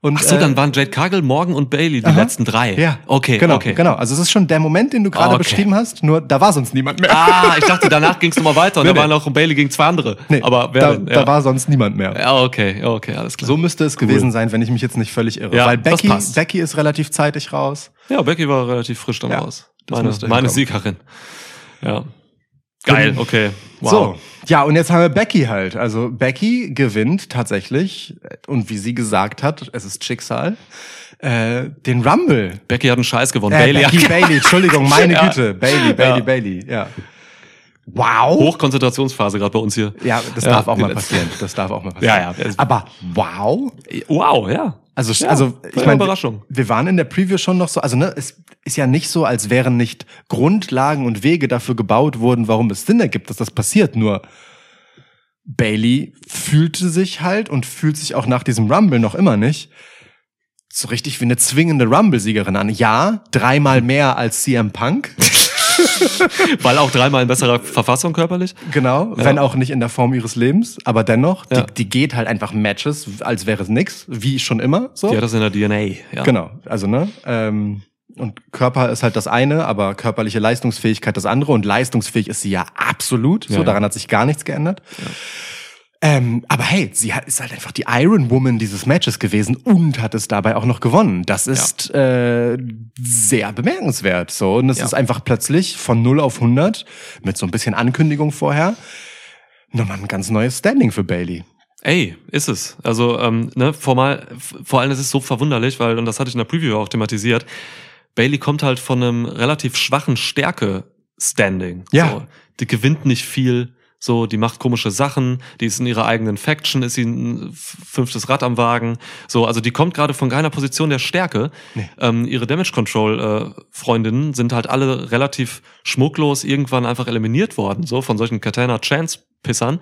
Und, Ach so, äh, dann waren Jade Cargill, Morgan und Bailey die aha. letzten drei. Ja. Okay, genau, okay. Genau. Also es ist schon der Moment, den du gerade Okay. beschrieben hast, nur da war sonst niemand mehr. Ah, ich dachte, danach ging es nochmal weiter und Nee, da nee. waren noch Bailey gegen zwei andere. Nee, Aber wer da, denn? da Ja. war sonst niemand mehr. ja, okay, okay, alles klar. So müsste es gewesen sein, wenn ich mich jetzt nicht völlig irre. Ja, Weil Becky, passt. Becky ist relativ zeitig raus. Ja, Becky war relativ frisch dann Ja, raus. das Meine, meine. Siegerin. Ja. Geil, okay. Wow. So, ja, und jetzt haben wir Becky halt. Also Becky gewinnt tatsächlich, äh, und wie sie gesagt hat, es ist Schicksal, äh, den Rumble. Becky hat einen Scheiß gewonnen. Äh, Bailey Becky Bailey, Entschuldigung, meine Ja. Güte. Bailey, Bailey, Ja. Bailey, ja. Wow. Hochkonzentrationsphase gerade bei uns hier. Ja, das Ja, darf auch mal passieren. Das darf auch mal passieren. Ja, ja. Aber wow. Wow, ja. Also, Ja, also ich meine, Überraschung. wir waren in der Preview schon noch so, also ne, es ist ja nicht so, als wären nicht Grundlagen und Wege dafür gebaut worden, warum es Sinn ergibt, dass das passiert. Nur Bailey fühlte sich halt und fühlt sich auch nach diesem Rumble noch immer nicht so richtig wie eine zwingende Rumble-Siegerin an. Ja, dreimal mehr als CM Punk, Weil auch dreimal in besserer Verfassung körperlich. genau, Ja. wenn auch nicht in der Form ihres Lebens, aber dennoch, Ja. die, die geht halt einfach Matches, als wäre es nix, wie schon immer. So. Die hat das in der DNA. Ja. Genau, also ne, ähm, und Körper ist halt das eine, aber körperliche Leistungsfähigkeit das andere und leistungsfähig ist sie ja absolut. So, Ja, ja. daran hat sich gar nichts geändert. Ähm, aber hey, sie hat, ist halt einfach die Iron Woman dieses Matches gewesen und hat es dabei auch noch gewonnen. Das ist äh, sehr bemerkenswert. So und es Ja. ist einfach plötzlich von 0 auf 100 mit so ein bisschen Ankündigung vorher nochmal ein ganz neues Standing für Bailey. Ey, ist es. Also, ähm, ne, formal, vor allem ist es so verwunderlich, weil, und das hatte ich in der Preview auch thematisiert, Bailey kommt halt von einem relativ schwachen Stärke-Standing. Ja. So, die gewinnt nicht viel, so, die macht komische Sachen, die ist in ihrer eigenen Faction, ist sie ein fünftes Rad am Wagen. So, also die kommt gerade von keiner Position der Stärke. Nee. Ähm, ihre Damage Control äh, Freundinnen sind halt alle relativ schmucklos irgendwann einfach eliminiert worden, so von solchen Katana Chance Pissern.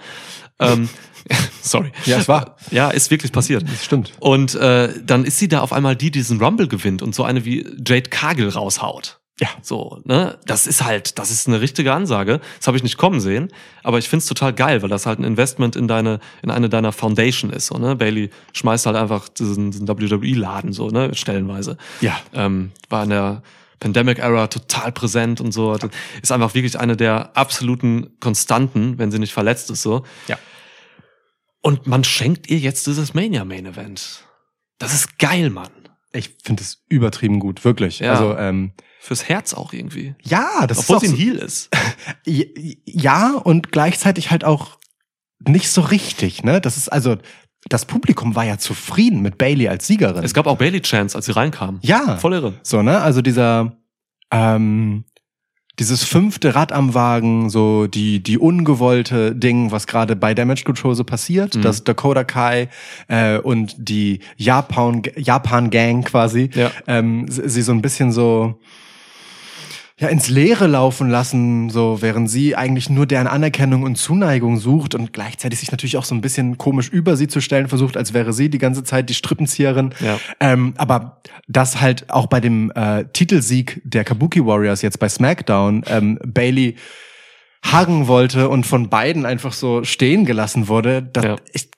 Ähm, sorry. Ja, es war. Ja, ist wirklich passiert. Das stimmt. Und äh, dann ist sie da auf einmal die, die diesen Rumble gewinnt und so eine wie Jade Cargill raushaut. Ja. So, ne? Das ist halt, das ist eine richtige Ansage. Das habe ich nicht kommen sehen, aber ich find's total geil, weil das halt ein Investment in deine, in eine deiner Foundation ist. So, ne? Bailey schmeißt halt einfach diesen, diesen WWE-Laden so, ne, stellenweise. Ja. Ähm, war in der Pandemic-Era total präsent und so. Ist einfach wirklich eine der absoluten Konstanten, wenn sie nicht verletzt ist, so. Ja. Und man schenkt ihr jetzt dieses Mania-Main-Event. Das ist geil, Mann. Ich finde es übertrieben gut, wirklich. Ja. Also ähm, Fürs Herz auch irgendwie. ja, das Obwohl ist sie auch ein so, Heel ist. ja und gleichzeitig halt auch nicht so richtig. Ne, das ist also das Publikum war ja zufrieden mit Bailey als Siegerin. Es gab auch Bailey Chance, als sie reinkam. ja, Voll irre. so ne, also dieser ähm, dieses fünfte Rad am Wagen, so die die ungewollte Ding, was gerade bei Damage Control so passiert, Mhm. dass Dakota Kai äh, und die Japan Japan Gang quasi Ja. ähm, sie sie so ein bisschen so ja ins Leere laufen lassen, so während sie eigentlich nur deren Anerkennung und Zuneigung sucht und gleichzeitig sich natürlich auch so ein bisschen komisch über sie zu stellen versucht, als wäre sie die ganze Zeit die Strippenzieherin. Ja. Ähm, aber das halt auch bei dem äh, Titelsieg der Kabuki Warriors jetzt bei SmackDown ähm, Bailey hagen wollte und von beiden einfach so stehen gelassen wurde, das, Ja. ich,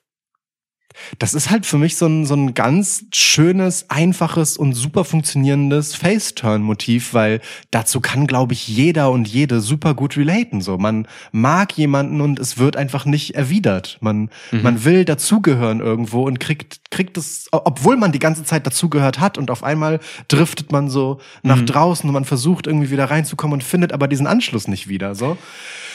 Das ist halt für mich so ein, so ein ganz schönes, einfaches und super funktionierendes Face-Turn-Motiv, weil dazu kann, glaube ich, jeder und jede super gut relaten. So, man mag jemanden und es wird einfach nicht erwidert. Man, man will dazugehören irgendwo und kriegt, kriegt es, obwohl man die ganze Zeit dazugehört hat und auf einmal driftet man so nach draußen und man versucht irgendwie wieder reinzukommen und findet aber diesen Anschluss nicht wieder. So.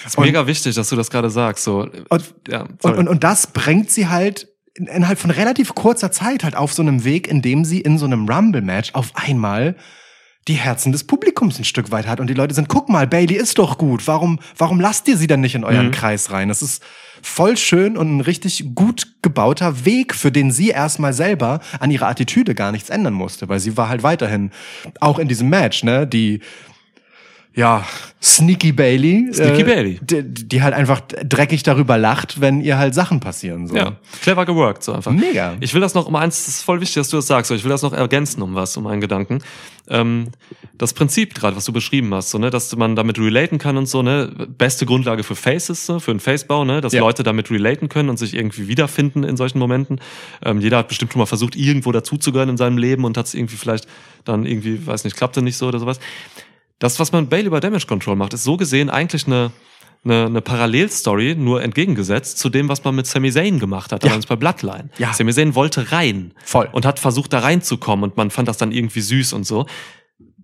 ist mega wichtig, dass du das gerade sagst. So, Und, ja, und, und, und das bringt sie halt innerhalb von relativ kurzer Zeit halt auf so einem Weg, in dem sie in so einem Rumble-Match auf einmal die Herzen des Publikums ein Stück weit hat und die Leute sind, guck mal, Bailey ist doch gut. Warum, warum lasst ihr sie dann nicht in euren Kreis rein? Das ist voll schön und ein richtig gut gebauter Weg, für den sie erstmal selber an ihrer Attitüde gar nichts ändern musste, weil sie war halt weiterhin auch in diesem Match, ne, die ja, Sneaky Bailey. Sneaky Bailey. Die, die halt einfach dreckig darüber lacht, wenn ihr halt Sachen passieren. So. Ja, clever geworkt, so einfach. Mega. Ich will das noch um eins, das ist voll wichtig, dass du das sagst, aber ich will das noch ergänzen um was, um einen Gedanken. Ähm, das Prinzip gerade, was du beschrieben hast, so, ne, dass man damit relaten kann und so, ne, beste Grundlage für Faces, so, für einen Facebau, ne, dass Ja. Leute damit relaten können und sich irgendwie wiederfinden in solchen Momenten. Ähm, jeder hat bestimmt schon mal versucht, irgendwo dazuzugehören in seinem Leben und hat es irgendwie vielleicht dann irgendwie, weiß nicht, klappte nicht so oder sowas. Das, was man Bailey bei Damage Control macht, ist so gesehen eigentlich eine, eine, eine Parallelstory, nur entgegengesetzt zu dem, was man mit Sami Zayn gemacht hat, Ja. damals bei Bloodline. Ja. Sami Zayn wollte rein. Voll. Und hat versucht, da reinzukommen und man fand das dann irgendwie süß und so.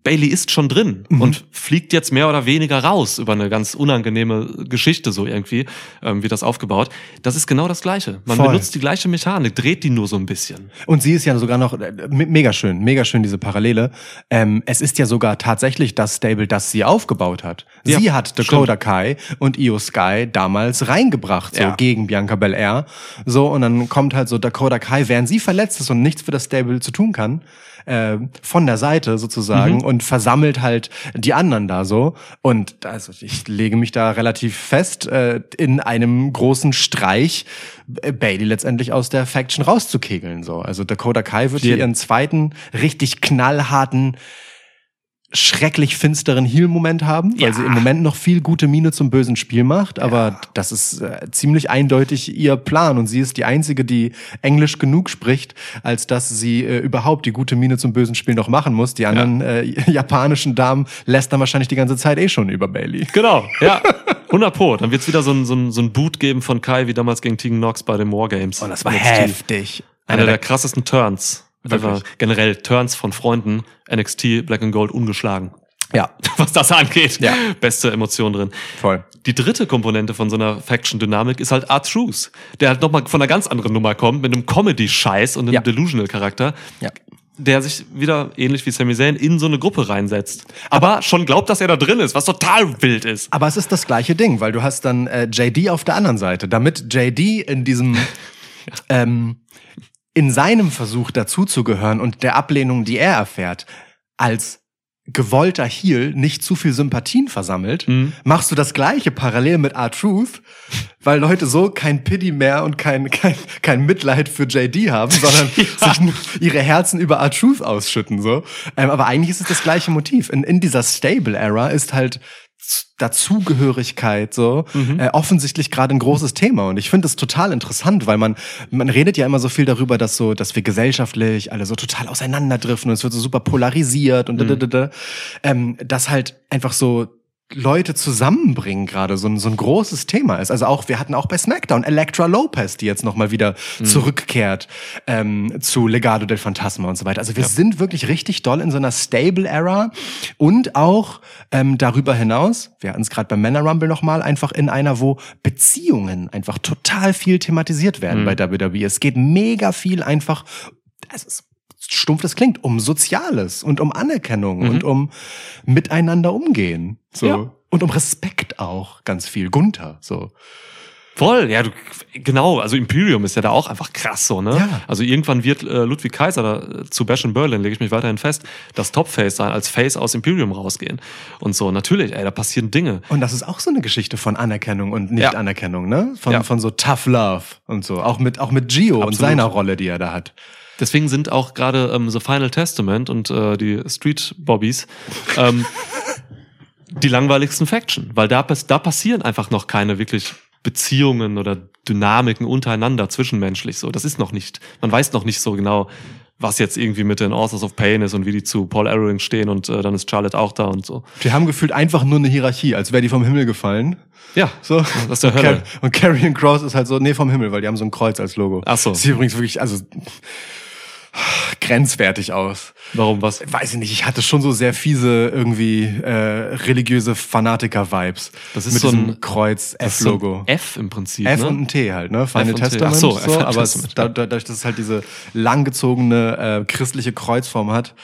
Bailey ist schon drin und fliegt jetzt mehr oder weniger raus über eine ganz unangenehme Geschichte so irgendwie, ähm, wird das aufgebaut. Das ist genau das Gleiche. Man Voll. benutzt die gleiche Mechanik, dreht die nur so ein bisschen. Und sie ist ja sogar noch äh, me- mega schön, mega schön diese Parallele. Ähm, es ist ja sogar tatsächlich das Stable, das sie aufgebaut hat. Ja, sie hat Dakota Kai und Io Sky damals reingebracht, so Ja. gegen Bianca Belair. So, und dann kommt halt so Dakota Kai, während sie verletzt ist und nichts für das Stable zu tun kann, äh, von der Seite sozusagen Mhm. und versammelt halt die anderen da so. Und also ich lege mich da relativ fest, äh, in einem großen Streich äh, Bailey letztendlich aus der Faction rauszukegeln. So. Also Dakota Kai wird hier ihren zweiten richtig knallharten schrecklich finsteren Heal-Moment haben, weil Ja. sie im Moment noch viel gute Miene zum bösen Spiel macht, aber das ist äh, ziemlich eindeutig ihr Plan und sie ist die einzige, die Englisch genug spricht, als dass sie äh, überhaupt die gute Miene zum bösen Spiel noch machen muss. Die anderen äh, japanischen Damen lässt dann wahrscheinlich die ganze Zeit eh schon über Bailey. Genau, ja. 100 Pro. Dann wird's wieder so ein, so, ein, so ein Boot geben von Kai, wie damals gegen Tegan Knox bei den Wargames. Und Oh, das war heftig. Einer der krassesten Turns. Wirklich. Einfach generell Turns von Freunden. NXT Black and Gold ungeschlagen. ja, Was das angeht. Ja. Beste Emotion drin. voll. Die dritte Komponente von so einer Faction-Dynamik ist halt R-Truth, der halt nochmal von einer ganz anderen Nummer kommt, mit einem Comedy-Scheiß und einem Ja. Delusional-Charakter. Ja. Der sich wieder, ähnlich wie Sami Zayn, in so eine Gruppe reinsetzt. Aber schon glaubt, dass er da drin ist, was total wild ist. Aber es ist das gleiche Ding, weil du hast dann äh, JD auf der anderen Seite. Damit JD in diesem ähm, in seinem Versuch dazuzugehören und der Ablehnung, die er erfährt, als gewollter Heel nicht zu viel Sympathien versammelt, Mhm. machst du das gleiche parallel mit R-Truth, weil Leute so kein Pity mehr und kein, kein, kein Mitleid für JD haben, sondern sich nur ihre Herzen über R-Truth ausschütten. so. Ähm, aber eigentlich ist es das gleiche Motiv. In, in dieser Stable-Era ist halt Dazugehörigkeit so äh, offensichtlich gerade ein großes Thema. Und ich finde es total interessant, weil man man redet ja immer so viel darüber, dass so dass wir gesellschaftlich alle so total auseinanderdriften und es wird so super polarisiert und da, da, da, da. Ähm, dass halt einfach so Leute zusammenbringen gerade so ein, so ein großes Thema ist. Also auch, wir hatten auch bei SmackDown Elektra Lopez, die jetzt nochmal wieder zurückkehrt ähm, zu Legado del Fantasma und so weiter. Also wir sind wirklich richtig doll in so einer Stable-Era und auch ähm, darüber hinaus, wir hatten es gerade beim Männer Rumble nochmal, einfach in einer, wo Beziehungen einfach total viel thematisiert werden bei WWE. Es geht mega viel einfach, es ist stumpf das klingt, um Soziales und um Anerkennung und um miteinander umgehen. So. Ja. Und um Respekt auch ganz viel. Gunther, so. Voll, ja, du, genau, also Imperium ist ja da auch einfach krass so, ne? Ja. Also irgendwann wird äh, Ludwig Kaiser da, äh, zu Bash in Berlin, lege ich mich weiterhin fest, das Top-Face sein, als Face aus Imperium rausgehen. Und so, natürlich, ey, da passieren Dinge. Und das ist auch so eine Geschichte von Anerkennung und. Nicht-Anerkennung, ne? Von, Ja. von so Tough Love und so. Auch mit, auch mit Gio und Absolut. seiner Rolle, die er da hat. Deswegen sind auch gerade ähm, The Final Testament und äh, die Street Bobbies ähm, die langweiligsten Faction, weil da, da passieren einfach noch keine wirklich Beziehungen oder Dynamiken untereinander zwischenmenschlich so. Das ist noch nicht, man weiß noch nicht so genau, was jetzt irgendwie mit den Authors of Pain ist und wie die zu Paul Ellering stehen und äh, dann ist Charlotte auch da und so. Die haben gefühlt einfach nur eine Hierarchie, als wäre die vom Himmel gefallen. Ja, So. das ist der und, Hölle. Und Carrion Cross ist halt so, nee, vom Himmel, weil die haben so ein Kreuz als Logo. Ach so. Das sieht übrigens wirklich, also grenzwertig aus. Warum was? Weiß ich nicht, ich hatte schon so sehr fiese irgendwie äh, religiöse Fanatiker-Vibes. Das ist mit so ein- Kreuz ist so F-Logo. F im Prinzip. F ne? und ein T halt, ne? Final. Testament. Ach so, so, aber es, dadurch, dass es halt diese langgezogene äh, christliche Kreuzform hat,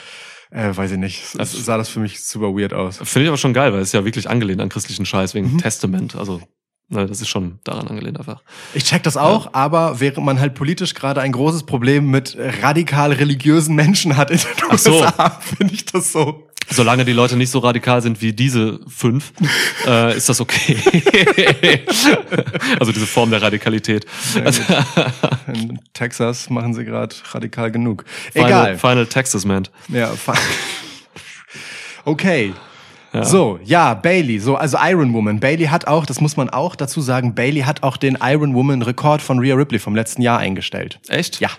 äh, weiß ich nicht, es, es sah das für mich super weird aus. Finde ich aber schon geil, weil es ist ja wirklich angelehnt an christlichen Scheiß wegen Mhm. Testament. Also, das ist schon daran angelehnt einfach. Ich check das auch, aber während man halt politisch gerade ein großes Problem mit radikal religiösen Menschen hat in den Ach so. USA, finde ich das so. Solange die Leute nicht so radikal sind wie diese fünf, äh, ist das okay. also diese Form der Radikalität. In Texas machen sie gerade radikal genug. Final, Egal. Final Texas Man. Ja, okay. Ja. So, ja, Bailey, so, also Iron Woman. Bailey hat auch, das muss man auch dazu sagen, Bailey hat auch den Iron Woman Rekord von Rhea Ripley vom letzten Jahr eingestellt. Echt? Ja,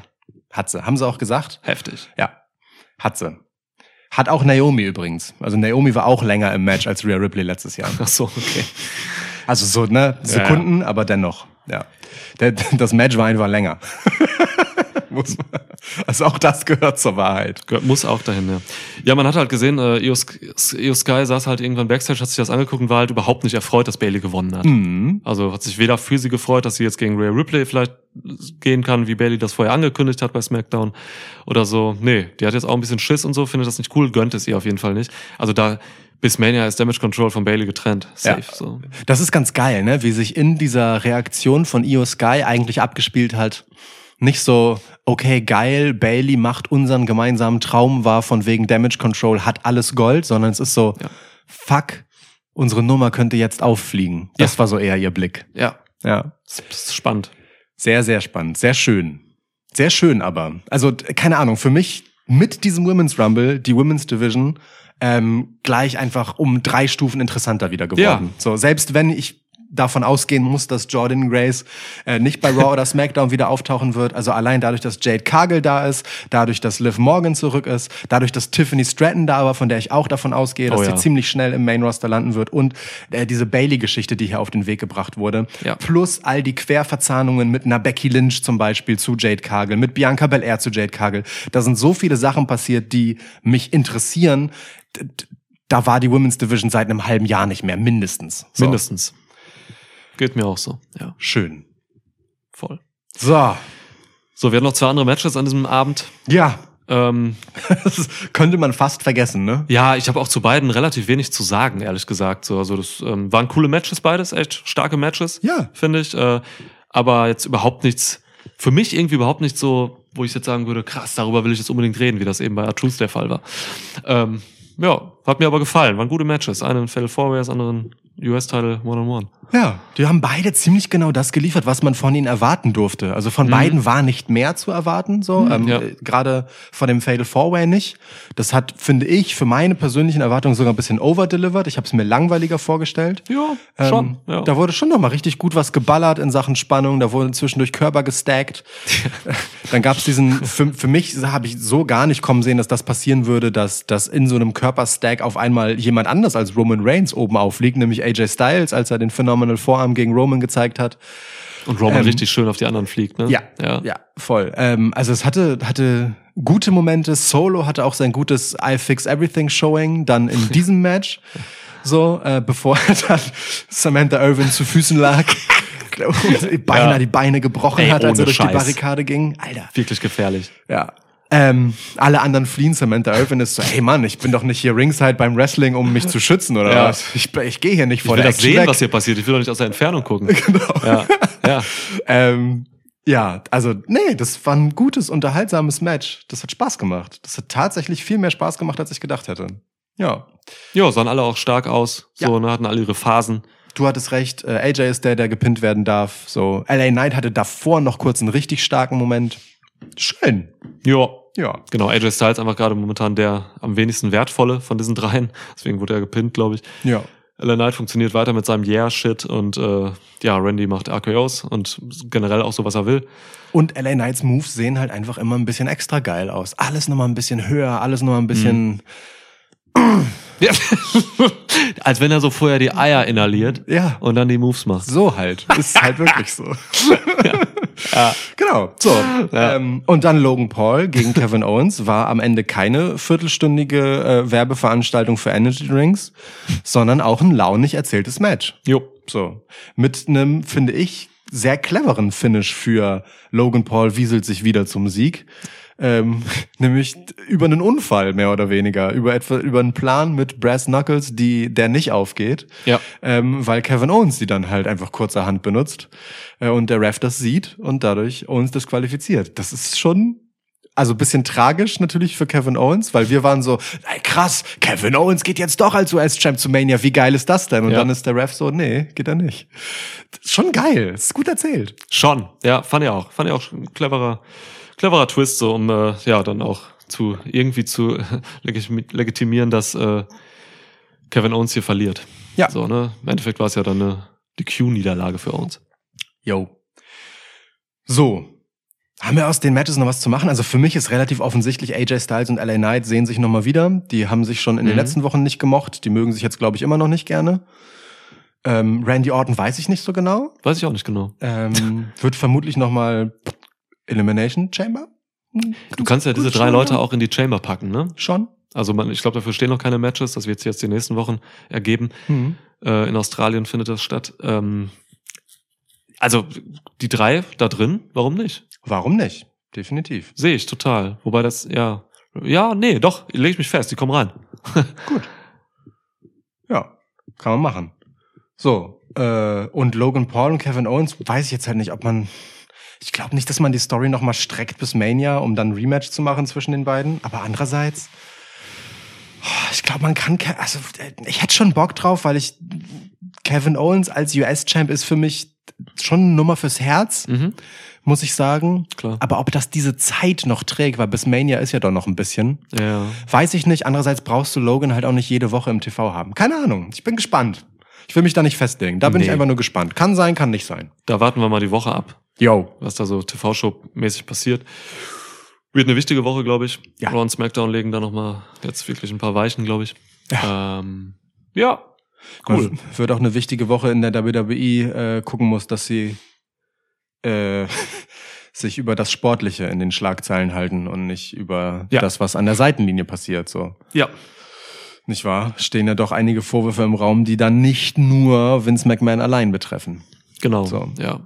hat sie. Haben sie auch gesagt? Heftig. Ja, hat sie. Hat auch Naomi übrigens. Also Naomi war auch länger im Match als Rhea Ripley letztes Jahr. Ach so, okay. Also so, ne, Sekunden, aber dennoch. Ja. Das Match war einfach länger. Muss man. Also auch das gehört zur Wahrheit. Gehört- Muss auch dahin, ja. Ja, man hat halt gesehen, äh, Io, Sk- Io Sky saß halt irgendwann Backstage, hat sich das angeguckt und war halt überhaupt nicht erfreut, dass Bailey gewonnen hat. Mhm. Also hat sich weder für sie gefreut, dass sie jetzt gegen Rhea Ripley vielleicht gehen kann, wie Bailey das vorher angekündigt hat bei SmackDown oder so. Nee, die hat jetzt auch ein bisschen Schiss und so, findet das nicht cool, gönnt es ihr auf jeden Fall nicht. Also da bis Mania ist Damage Control von Bailey getrennt. Safe. Ja. So. Das ist ganz geil, ne? Wie sich in dieser Reaktion von Io Sky eigentlich abgespielt hat. Nicht so, okay, geil, Bailey macht unseren gemeinsamen Traum wahr von wegen Damage Control, hat alles Gold, sondern es ist so, Ja. fuck, unsere Nummer könnte jetzt auffliegen. Das Ja. war so eher ihr Blick. Ja, Ja. das ist spannend. Sehr, sehr spannend. Sehr schön. Sehr schön aber. Also, keine Ahnung, für mich mit diesem Women's Rumble, die Women's Division, ähm, gleich einfach um drei Stufen interessanter wieder geworden. So, selbst wenn ich davon ausgehen muss, dass Jordan Grace äh, nicht bei Raw oder SmackDown wieder auftauchen wird. Also allein dadurch, dass Jade Cargill da ist, dadurch, dass Liv Morgan zurück ist, dadurch, dass Tiffany Stratton da war, von der ich auch davon ausgehe, dass Oh sie ja. ziemlich schnell im Main Roster landen wird und äh, diese Bailey-Geschichte, die hier auf den Weg gebracht wurde, Ja. plus all die Querverzahnungen mit einer Becky Lynch zum Beispiel zu Jade Cargill, mit Bianca Belair zu Jade Cargill. Da sind so viele Sachen passiert, die mich interessieren. Da war die Women's Division seit einem halben Jahr nicht mehr, mindestens. So. Mindestens. Geht mir auch so. Ja, Schön. voll. So, So, wir hatten noch zwei andere Matches an diesem Abend. ja, Ähm, das könnte man fast vergessen, ne? ja, ich habe auch zu beiden relativ wenig zu sagen, ehrlich gesagt. So, also das ähm, waren coole Matches beides, echt starke Matches. Ja. finde ich. Äh, aber jetzt überhaupt nichts, für mich irgendwie überhaupt nicht so, wo ich jetzt sagen würde, krass, darüber will ich jetzt unbedingt reden, wie das eben bei Artruth der Fall war. Ähm, ja, hat mir aber gefallen. Waren gute Matches. Einen Fatal Four Way, das andere ein US-Title One-on-One. Ja, die haben beide ziemlich genau das geliefert, was man von ihnen erwarten durfte. Also von beiden war nicht mehr zu erwarten, so ähm, ja. äh, gerade von dem Fatal Four Way nicht. Das hat, finde ich, für meine persönlichen Erwartungen sogar ein bisschen overdelivered. Ich habe es mir langweiliger vorgestellt. Ja, Ähm, schon. ja. Da wurde schon noch mal richtig gut was geballert in Sachen Spannung. Da wurden zwischendurch Körper gestackt. Dann gab es diesen, für, für mich habe ich so gar nicht kommen sehen, dass das passieren würde, dass, dass in so einem Körperstack auf einmal jemand anders als Roman Reigns oben aufliegt, nämlich AJ Styles, als er den Phenomenal Vorarm gegen Roman gezeigt hat. Und Roman ähm, richtig schön auf die anderen fliegt, ne? Ja, ja. ja, voll. Ähm, also es hatte, hatte gute Momente. Solo hatte auch sein gutes I Fix Everything Showing dann in diesem Match. So, äh, bevor dann Samantha Irvin zu Füßen lag und beinahe Ja. die Beine gebrochen Ey, hat, als er durch die Scheiß. Barrikade ging. Alter. Wirklich gefährlich. Ja. Ähm, alle anderen fliehen. Samantha Irvin ist so, hey Mann, ich bin doch nicht hier ringside beim Wrestling, um mich zu schützen oder Ja. was? Ich, ich gehe hier nicht Ich vor will der das sehen, weg. was hier passiert. Ich will doch nicht aus der Entfernung gucken. Genau. Ja, ja. Ähm, ja, also nee, das war ein gutes, unterhaltsames Match. Das hat Spaß gemacht. Das hat tatsächlich viel mehr Spaß gemacht, als ich gedacht hätte. Ja, Ja, sahen alle auch stark aus. So, ne, hatten alle ihre Phasen. du hattest recht. Äh, AJ ist der, der gepinnt werden darf. So, LA Knight hatte davor noch kurz einen richtig starken Moment. Schön. Ja. Ja. Genau, AJ Styles einfach gerade momentan der am wenigsten wertvolle von diesen dreien. Deswegen wurde er gepinnt, glaube ich. Ja. LA Knight funktioniert weiter mit seinem Yeah-Shit und äh, ja, Randy macht RKOs und generell auch so, was er will. Und LA Knights Moves sehen halt einfach immer ein bisschen extra geil aus. Alles nochmal ein bisschen höher, alles nochmal ein bisschen. Ja. Als wenn er so vorher die Eier inhaliert Ja. und dann die Moves macht. So halt. Ist halt wirklich so. Genau. So. Ja. Ähm, und dann Logan Paul gegen Kevin Owens war am Ende keine viertelstündige äh, Werbeveranstaltung für Energy Drinks, sondern auch ein launig erzähltes Match. Jo. So. Mit einem, finde ich, sehr cleveren Finish für Logan Paul wieselt sich wieder zum Sieg. Ähm, nämlich über einen Unfall, mehr oder weniger. Über etwa, über einen Plan mit Brass Knuckles, die, der nicht aufgeht. Ja. Ähm, weil Kevin Owens die dann halt einfach kurzerhand benutzt. Äh, und der Ref das sieht und dadurch Owens disqualifiziert. Das ist schon, also bisschen tragisch natürlich für Kevin Owens, weil wir waren so, ey, krass, Kevin Owens geht jetzt doch als US-Champ zu Mania, wie geil ist das denn? Und Ja. dann ist der Ref so, nee, geht er nicht. Schon geil, ist gut erzählt. Schon. Ja, fand ich auch. Fand ich auch ein cleverer, cleverer Twist, so um äh, ja dann auch zu irgendwie zu legitimi- legitimieren, dass äh, Kevin Owens hier verliert. Ja. So, ne? Im Endeffekt war es ja dann eine, die Q-Niederlage für Owens. Yo. So. Haben wir aus den Matches noch was zu machen? Also für mich ist relativ offensichtlich, AJ Styles und LA Knight sehen sich nochmal wieder. Die haben sich schon in den Mhm. letzten Wochen nicht gemocht. Die mögen sich jetzt, glaube ich, immer noch nicht gerne. Ähm, Randy Orton weiß ich nicht so genau. Weiß ich auch nicht genau. Ähm, wird vermutlich nochmal Elimination Chamber? Du kannst ja diese Gut, drei schon, Leute ja. auch in die Chamber packen, ne? Schon? Also man, ich glaube, dafür stehen noch keine Matches. Das wird sich jetzt die nächsten Wochen ergeben. Mhm. Äh, in Australien findet das statt. Ähm, also die drei da drin, warum nicht? Warum nicht? Definitiv. Sehe ich total. Wobei das, ja. Ja, nee, doch, lege ich mich fest, die kommen rein. Ja, kann man machen. So, äh, und Logan Paul und Kevin Owens, weiß ich jetzt halt nicht, ob man. Ich glaube nicht, dass man die Story nochmal streckt bis Mania, um dann ein Rematch zu machen zwischen den beiden. Aber andererseits, oh, ich glaube, man kann. Also, äh, ich hätte schon Bock drauf, weil ich. Kevin Owens als US-Champ ist für mich schon eine Nummer fürs Herz, Mhm, muss ich sagen. klar. Aber ob das diese Zeit noch trägt, weil bis Mania ist ja doch noch ein bisschen. Ja. Weiß ich nicht. Andererseits brauchst du Logan halt auch nicht jede Woche im TV haben. Keine Ahnung. Ich bin gespannt. Ich will mich da nicht festlegen. Da bin ich Nee. einfach nur gespannt. Kann sein, kann nicht sein. Da warten wir mal die Woche ab, Yo. was da so TV-Show-mäßig passiert. Wird eine wichtige Woche, glaube ich. Ja. Raw und SmackDown legen da nochmal jetzt wirklich ein paar Weichen, glaube ich. Ja. Ähm, ja. Cool. Cool. Wird auch eine wichtige Woche in der WWE äh, gucken muss, dass sie äh, sich über das Sportliche in den Schlagzeilen halten und nicht über Ja. das, was an der Seitenlinie passiert. So. Ja. Nicht wahr? Stehen ja doch einige Vorwürfe im Raum, die dann nicht nur Vince McMahon allein betreffen. Genau. So. Ja.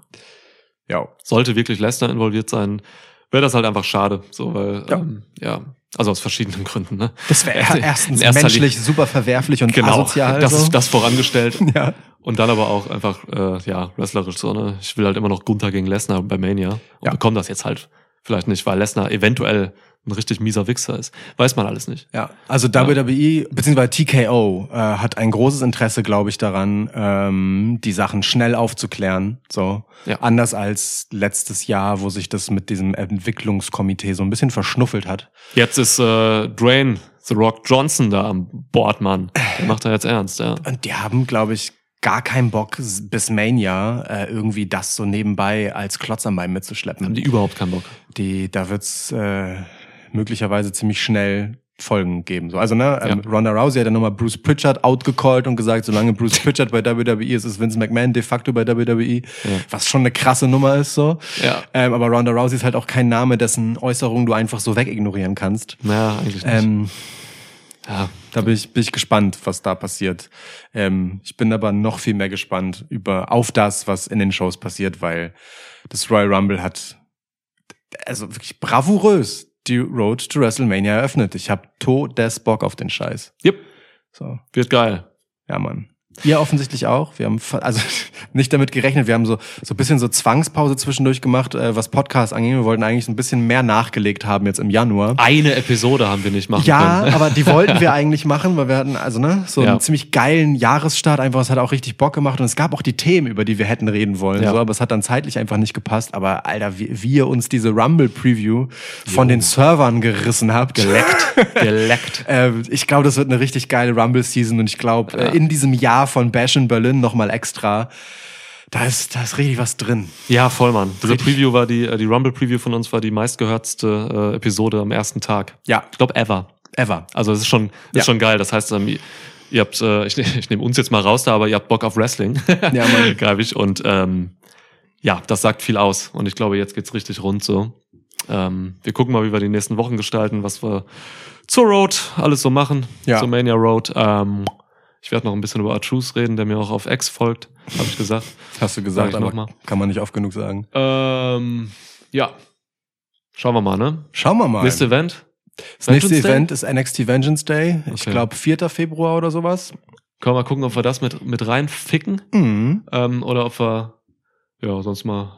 Ja. Sollte wirklich Lesnar involviert sein, wäre das halt einfach schade. So, weil, Ja. ähm, ja also aus verschiedenen Gründen, ne? Das wäre erstens menschlich super verwerflich und Genau, asozial. das so. das vorangestellt. Ja. Und dann aber auch einfach, äh, ja, wrestlerisch so, ne? Ich will halt immer noch Gunther gegen Lesnar bei Mania und Ja. bekomme das jetzt halt vielleicht nicht, weil Lesnar eventuell ein richtig mieser Wichser ist. Weiß man alles nicht. Ja, also WWE bzw. TKO äh, hat ein großes Interesse, glaube ich, daran, ähm, die Sachen schnell aufzuklären. So Ja. anders als letztes Jahr, wo sich das mit diesem Entwicklungskomitee so ein bisschen verschnuffelt hat. Jetzt ist äh, Dwayne The Rock Johnson da am Bord, Mann. Der macht da jetzt ernst, ja. Und die haben, glaube ich, gar keinen Bock bis Mania äh, irgendwie das so nebenbei als Klotz am Bein mitzuschleppen. Haben die überhaupt keinen Bock. die, da wird's äh, möglicherweise ziemlich schnell Folgen geben. So, also ne, ähm, Ja. Ronda Rousey hat ja nochmal Bruce Pritchard outgecallt und gesagt, solange Bruce Pritchard bei WWE ist, ist Vince McMahon de facto bei WWE, was schon eine krasse Nummer ist so. Ja. Ähm, aber Ronda Rousey ist halt auch kein Name, dessen Äußerungen du einfach so wegignorieren kannst. Naja, eigentlich nicht. Ähm, ja. Da bin ich, bin ich gespannt, was da passiert. Ähm, ich bin aber noch viel mehr gespannt über auf das, was in den Shows passiert, weil das Royal Rumble hat also wirklich bravourös die Road to WrestleMania eröffnet. Ich habe todes Bock auf den Scheiß. Yep, So, wird geil. ja Mann. Ihr offensichtlich auch. Wir haben also nicht damit gerechnet. Wir haben so so ein bisschen so Zwangspause zwischendurch gemacht, äh, was Podcasts angeht. Wir wollten eigentlich so ein bisschen mehr nachgelegt haben jetzt im Januar. Eine Episode haben wir nicht machen Ja, können. aber die wollten wir eigentlich machen, weil wir hatten also ne so einen Ja. ziemlich geilen Jahresstart einfach. Es hat auch richtig Bock gemacht und es gab auch die Themen, über die wir hätten reden wollen. Ja. So, aber es hat dann zeitlich einfach nicht gepasst. Aber Alter, wie wie ihr uns diese Rumble Preview von den Servern gerissen habt, geleckt. Geleckt. äh, ich glaube, das wird eine richtig geile Rumble Season und ich glaube, äh, in diesem Jahr Jahr von Bash in Berlin nochmal extra. Da ist, da ist richtig was drin. Ja, voll, Mann. Diese Richtig. Preview war die, äh, die Rumble-Preview von uns war die meistgehörtste äh, Episode am ersten Tag. Ja, Ich glaube, ever. ever. Also es ist schon, ist Ja. schon geil. Das heißt, ähm, ihr- habt, äh, ich, ich nehme uns jetzt mal raus da, aber ihr habt Bock auf Wrestling. Ja, Mann. Greif ich. Und ähm, ja, das sagt viel aus. Und ich glaube, jetzt geht's richtig rund so. Ähm, wir gucken mal, wie wir die nächsten Wochen gestalten, was wir zur Road alles so machen, Ja. zur Mania Road. Ähm, ich werde noch ein bisschen über Artruse reden, der mir auch auf X folgt, habe ich gesagt. Hast du Sag gesagt, ich aber mal. kann man nicht oft genug sagen. Ähm, ja. Schauen wir mal, ne? Schauen wir mal. Nächstes Event. das nächste Vengeance Day? Event ist NXT Vengeance Day. Ich Okay. glaube 4. Februar oder sowas. Können wir mal gucken, ob wir das mit, mit reinficken. Mhm. Ähm, oder ob wir ja sonst mal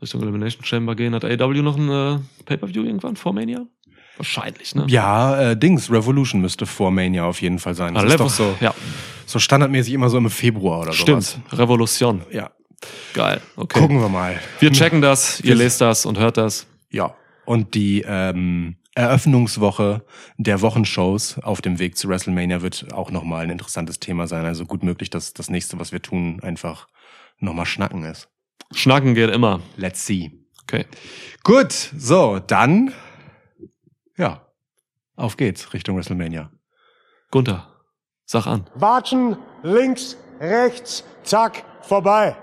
Richtung Elimination Chamber gehen. Hat AW noch ein äh, Pay-Per-View irgendwann vor Mania? Wahrscheinlich, ne? Ja, äh, Dings, Revolution müsste vor Mania auf jeden Fall sein. Das ist doch so, Ja, so standardmäßig immer so im Februar oder stimmt. sowas. Revolution. Ja, Geil. Okay. gucken wir mal. Wir checken das, ihr lest das und hört das. Ja. Und die ähm, Eröffnungswoche der Wochenshows auf dem Weg zu WrestleMania wird auch nochmal ein interessantes Thema sein. Also gut möglich, dass das nächste, was wir tun, einfach nochmal schnacken ist. Schnacken geht immer. Let's see. Okay. Gut, so, dann, ja, auf geht's Richtung WrestleMania. Gunther, sag an. Watschen, links, rechts, zack, vorbei.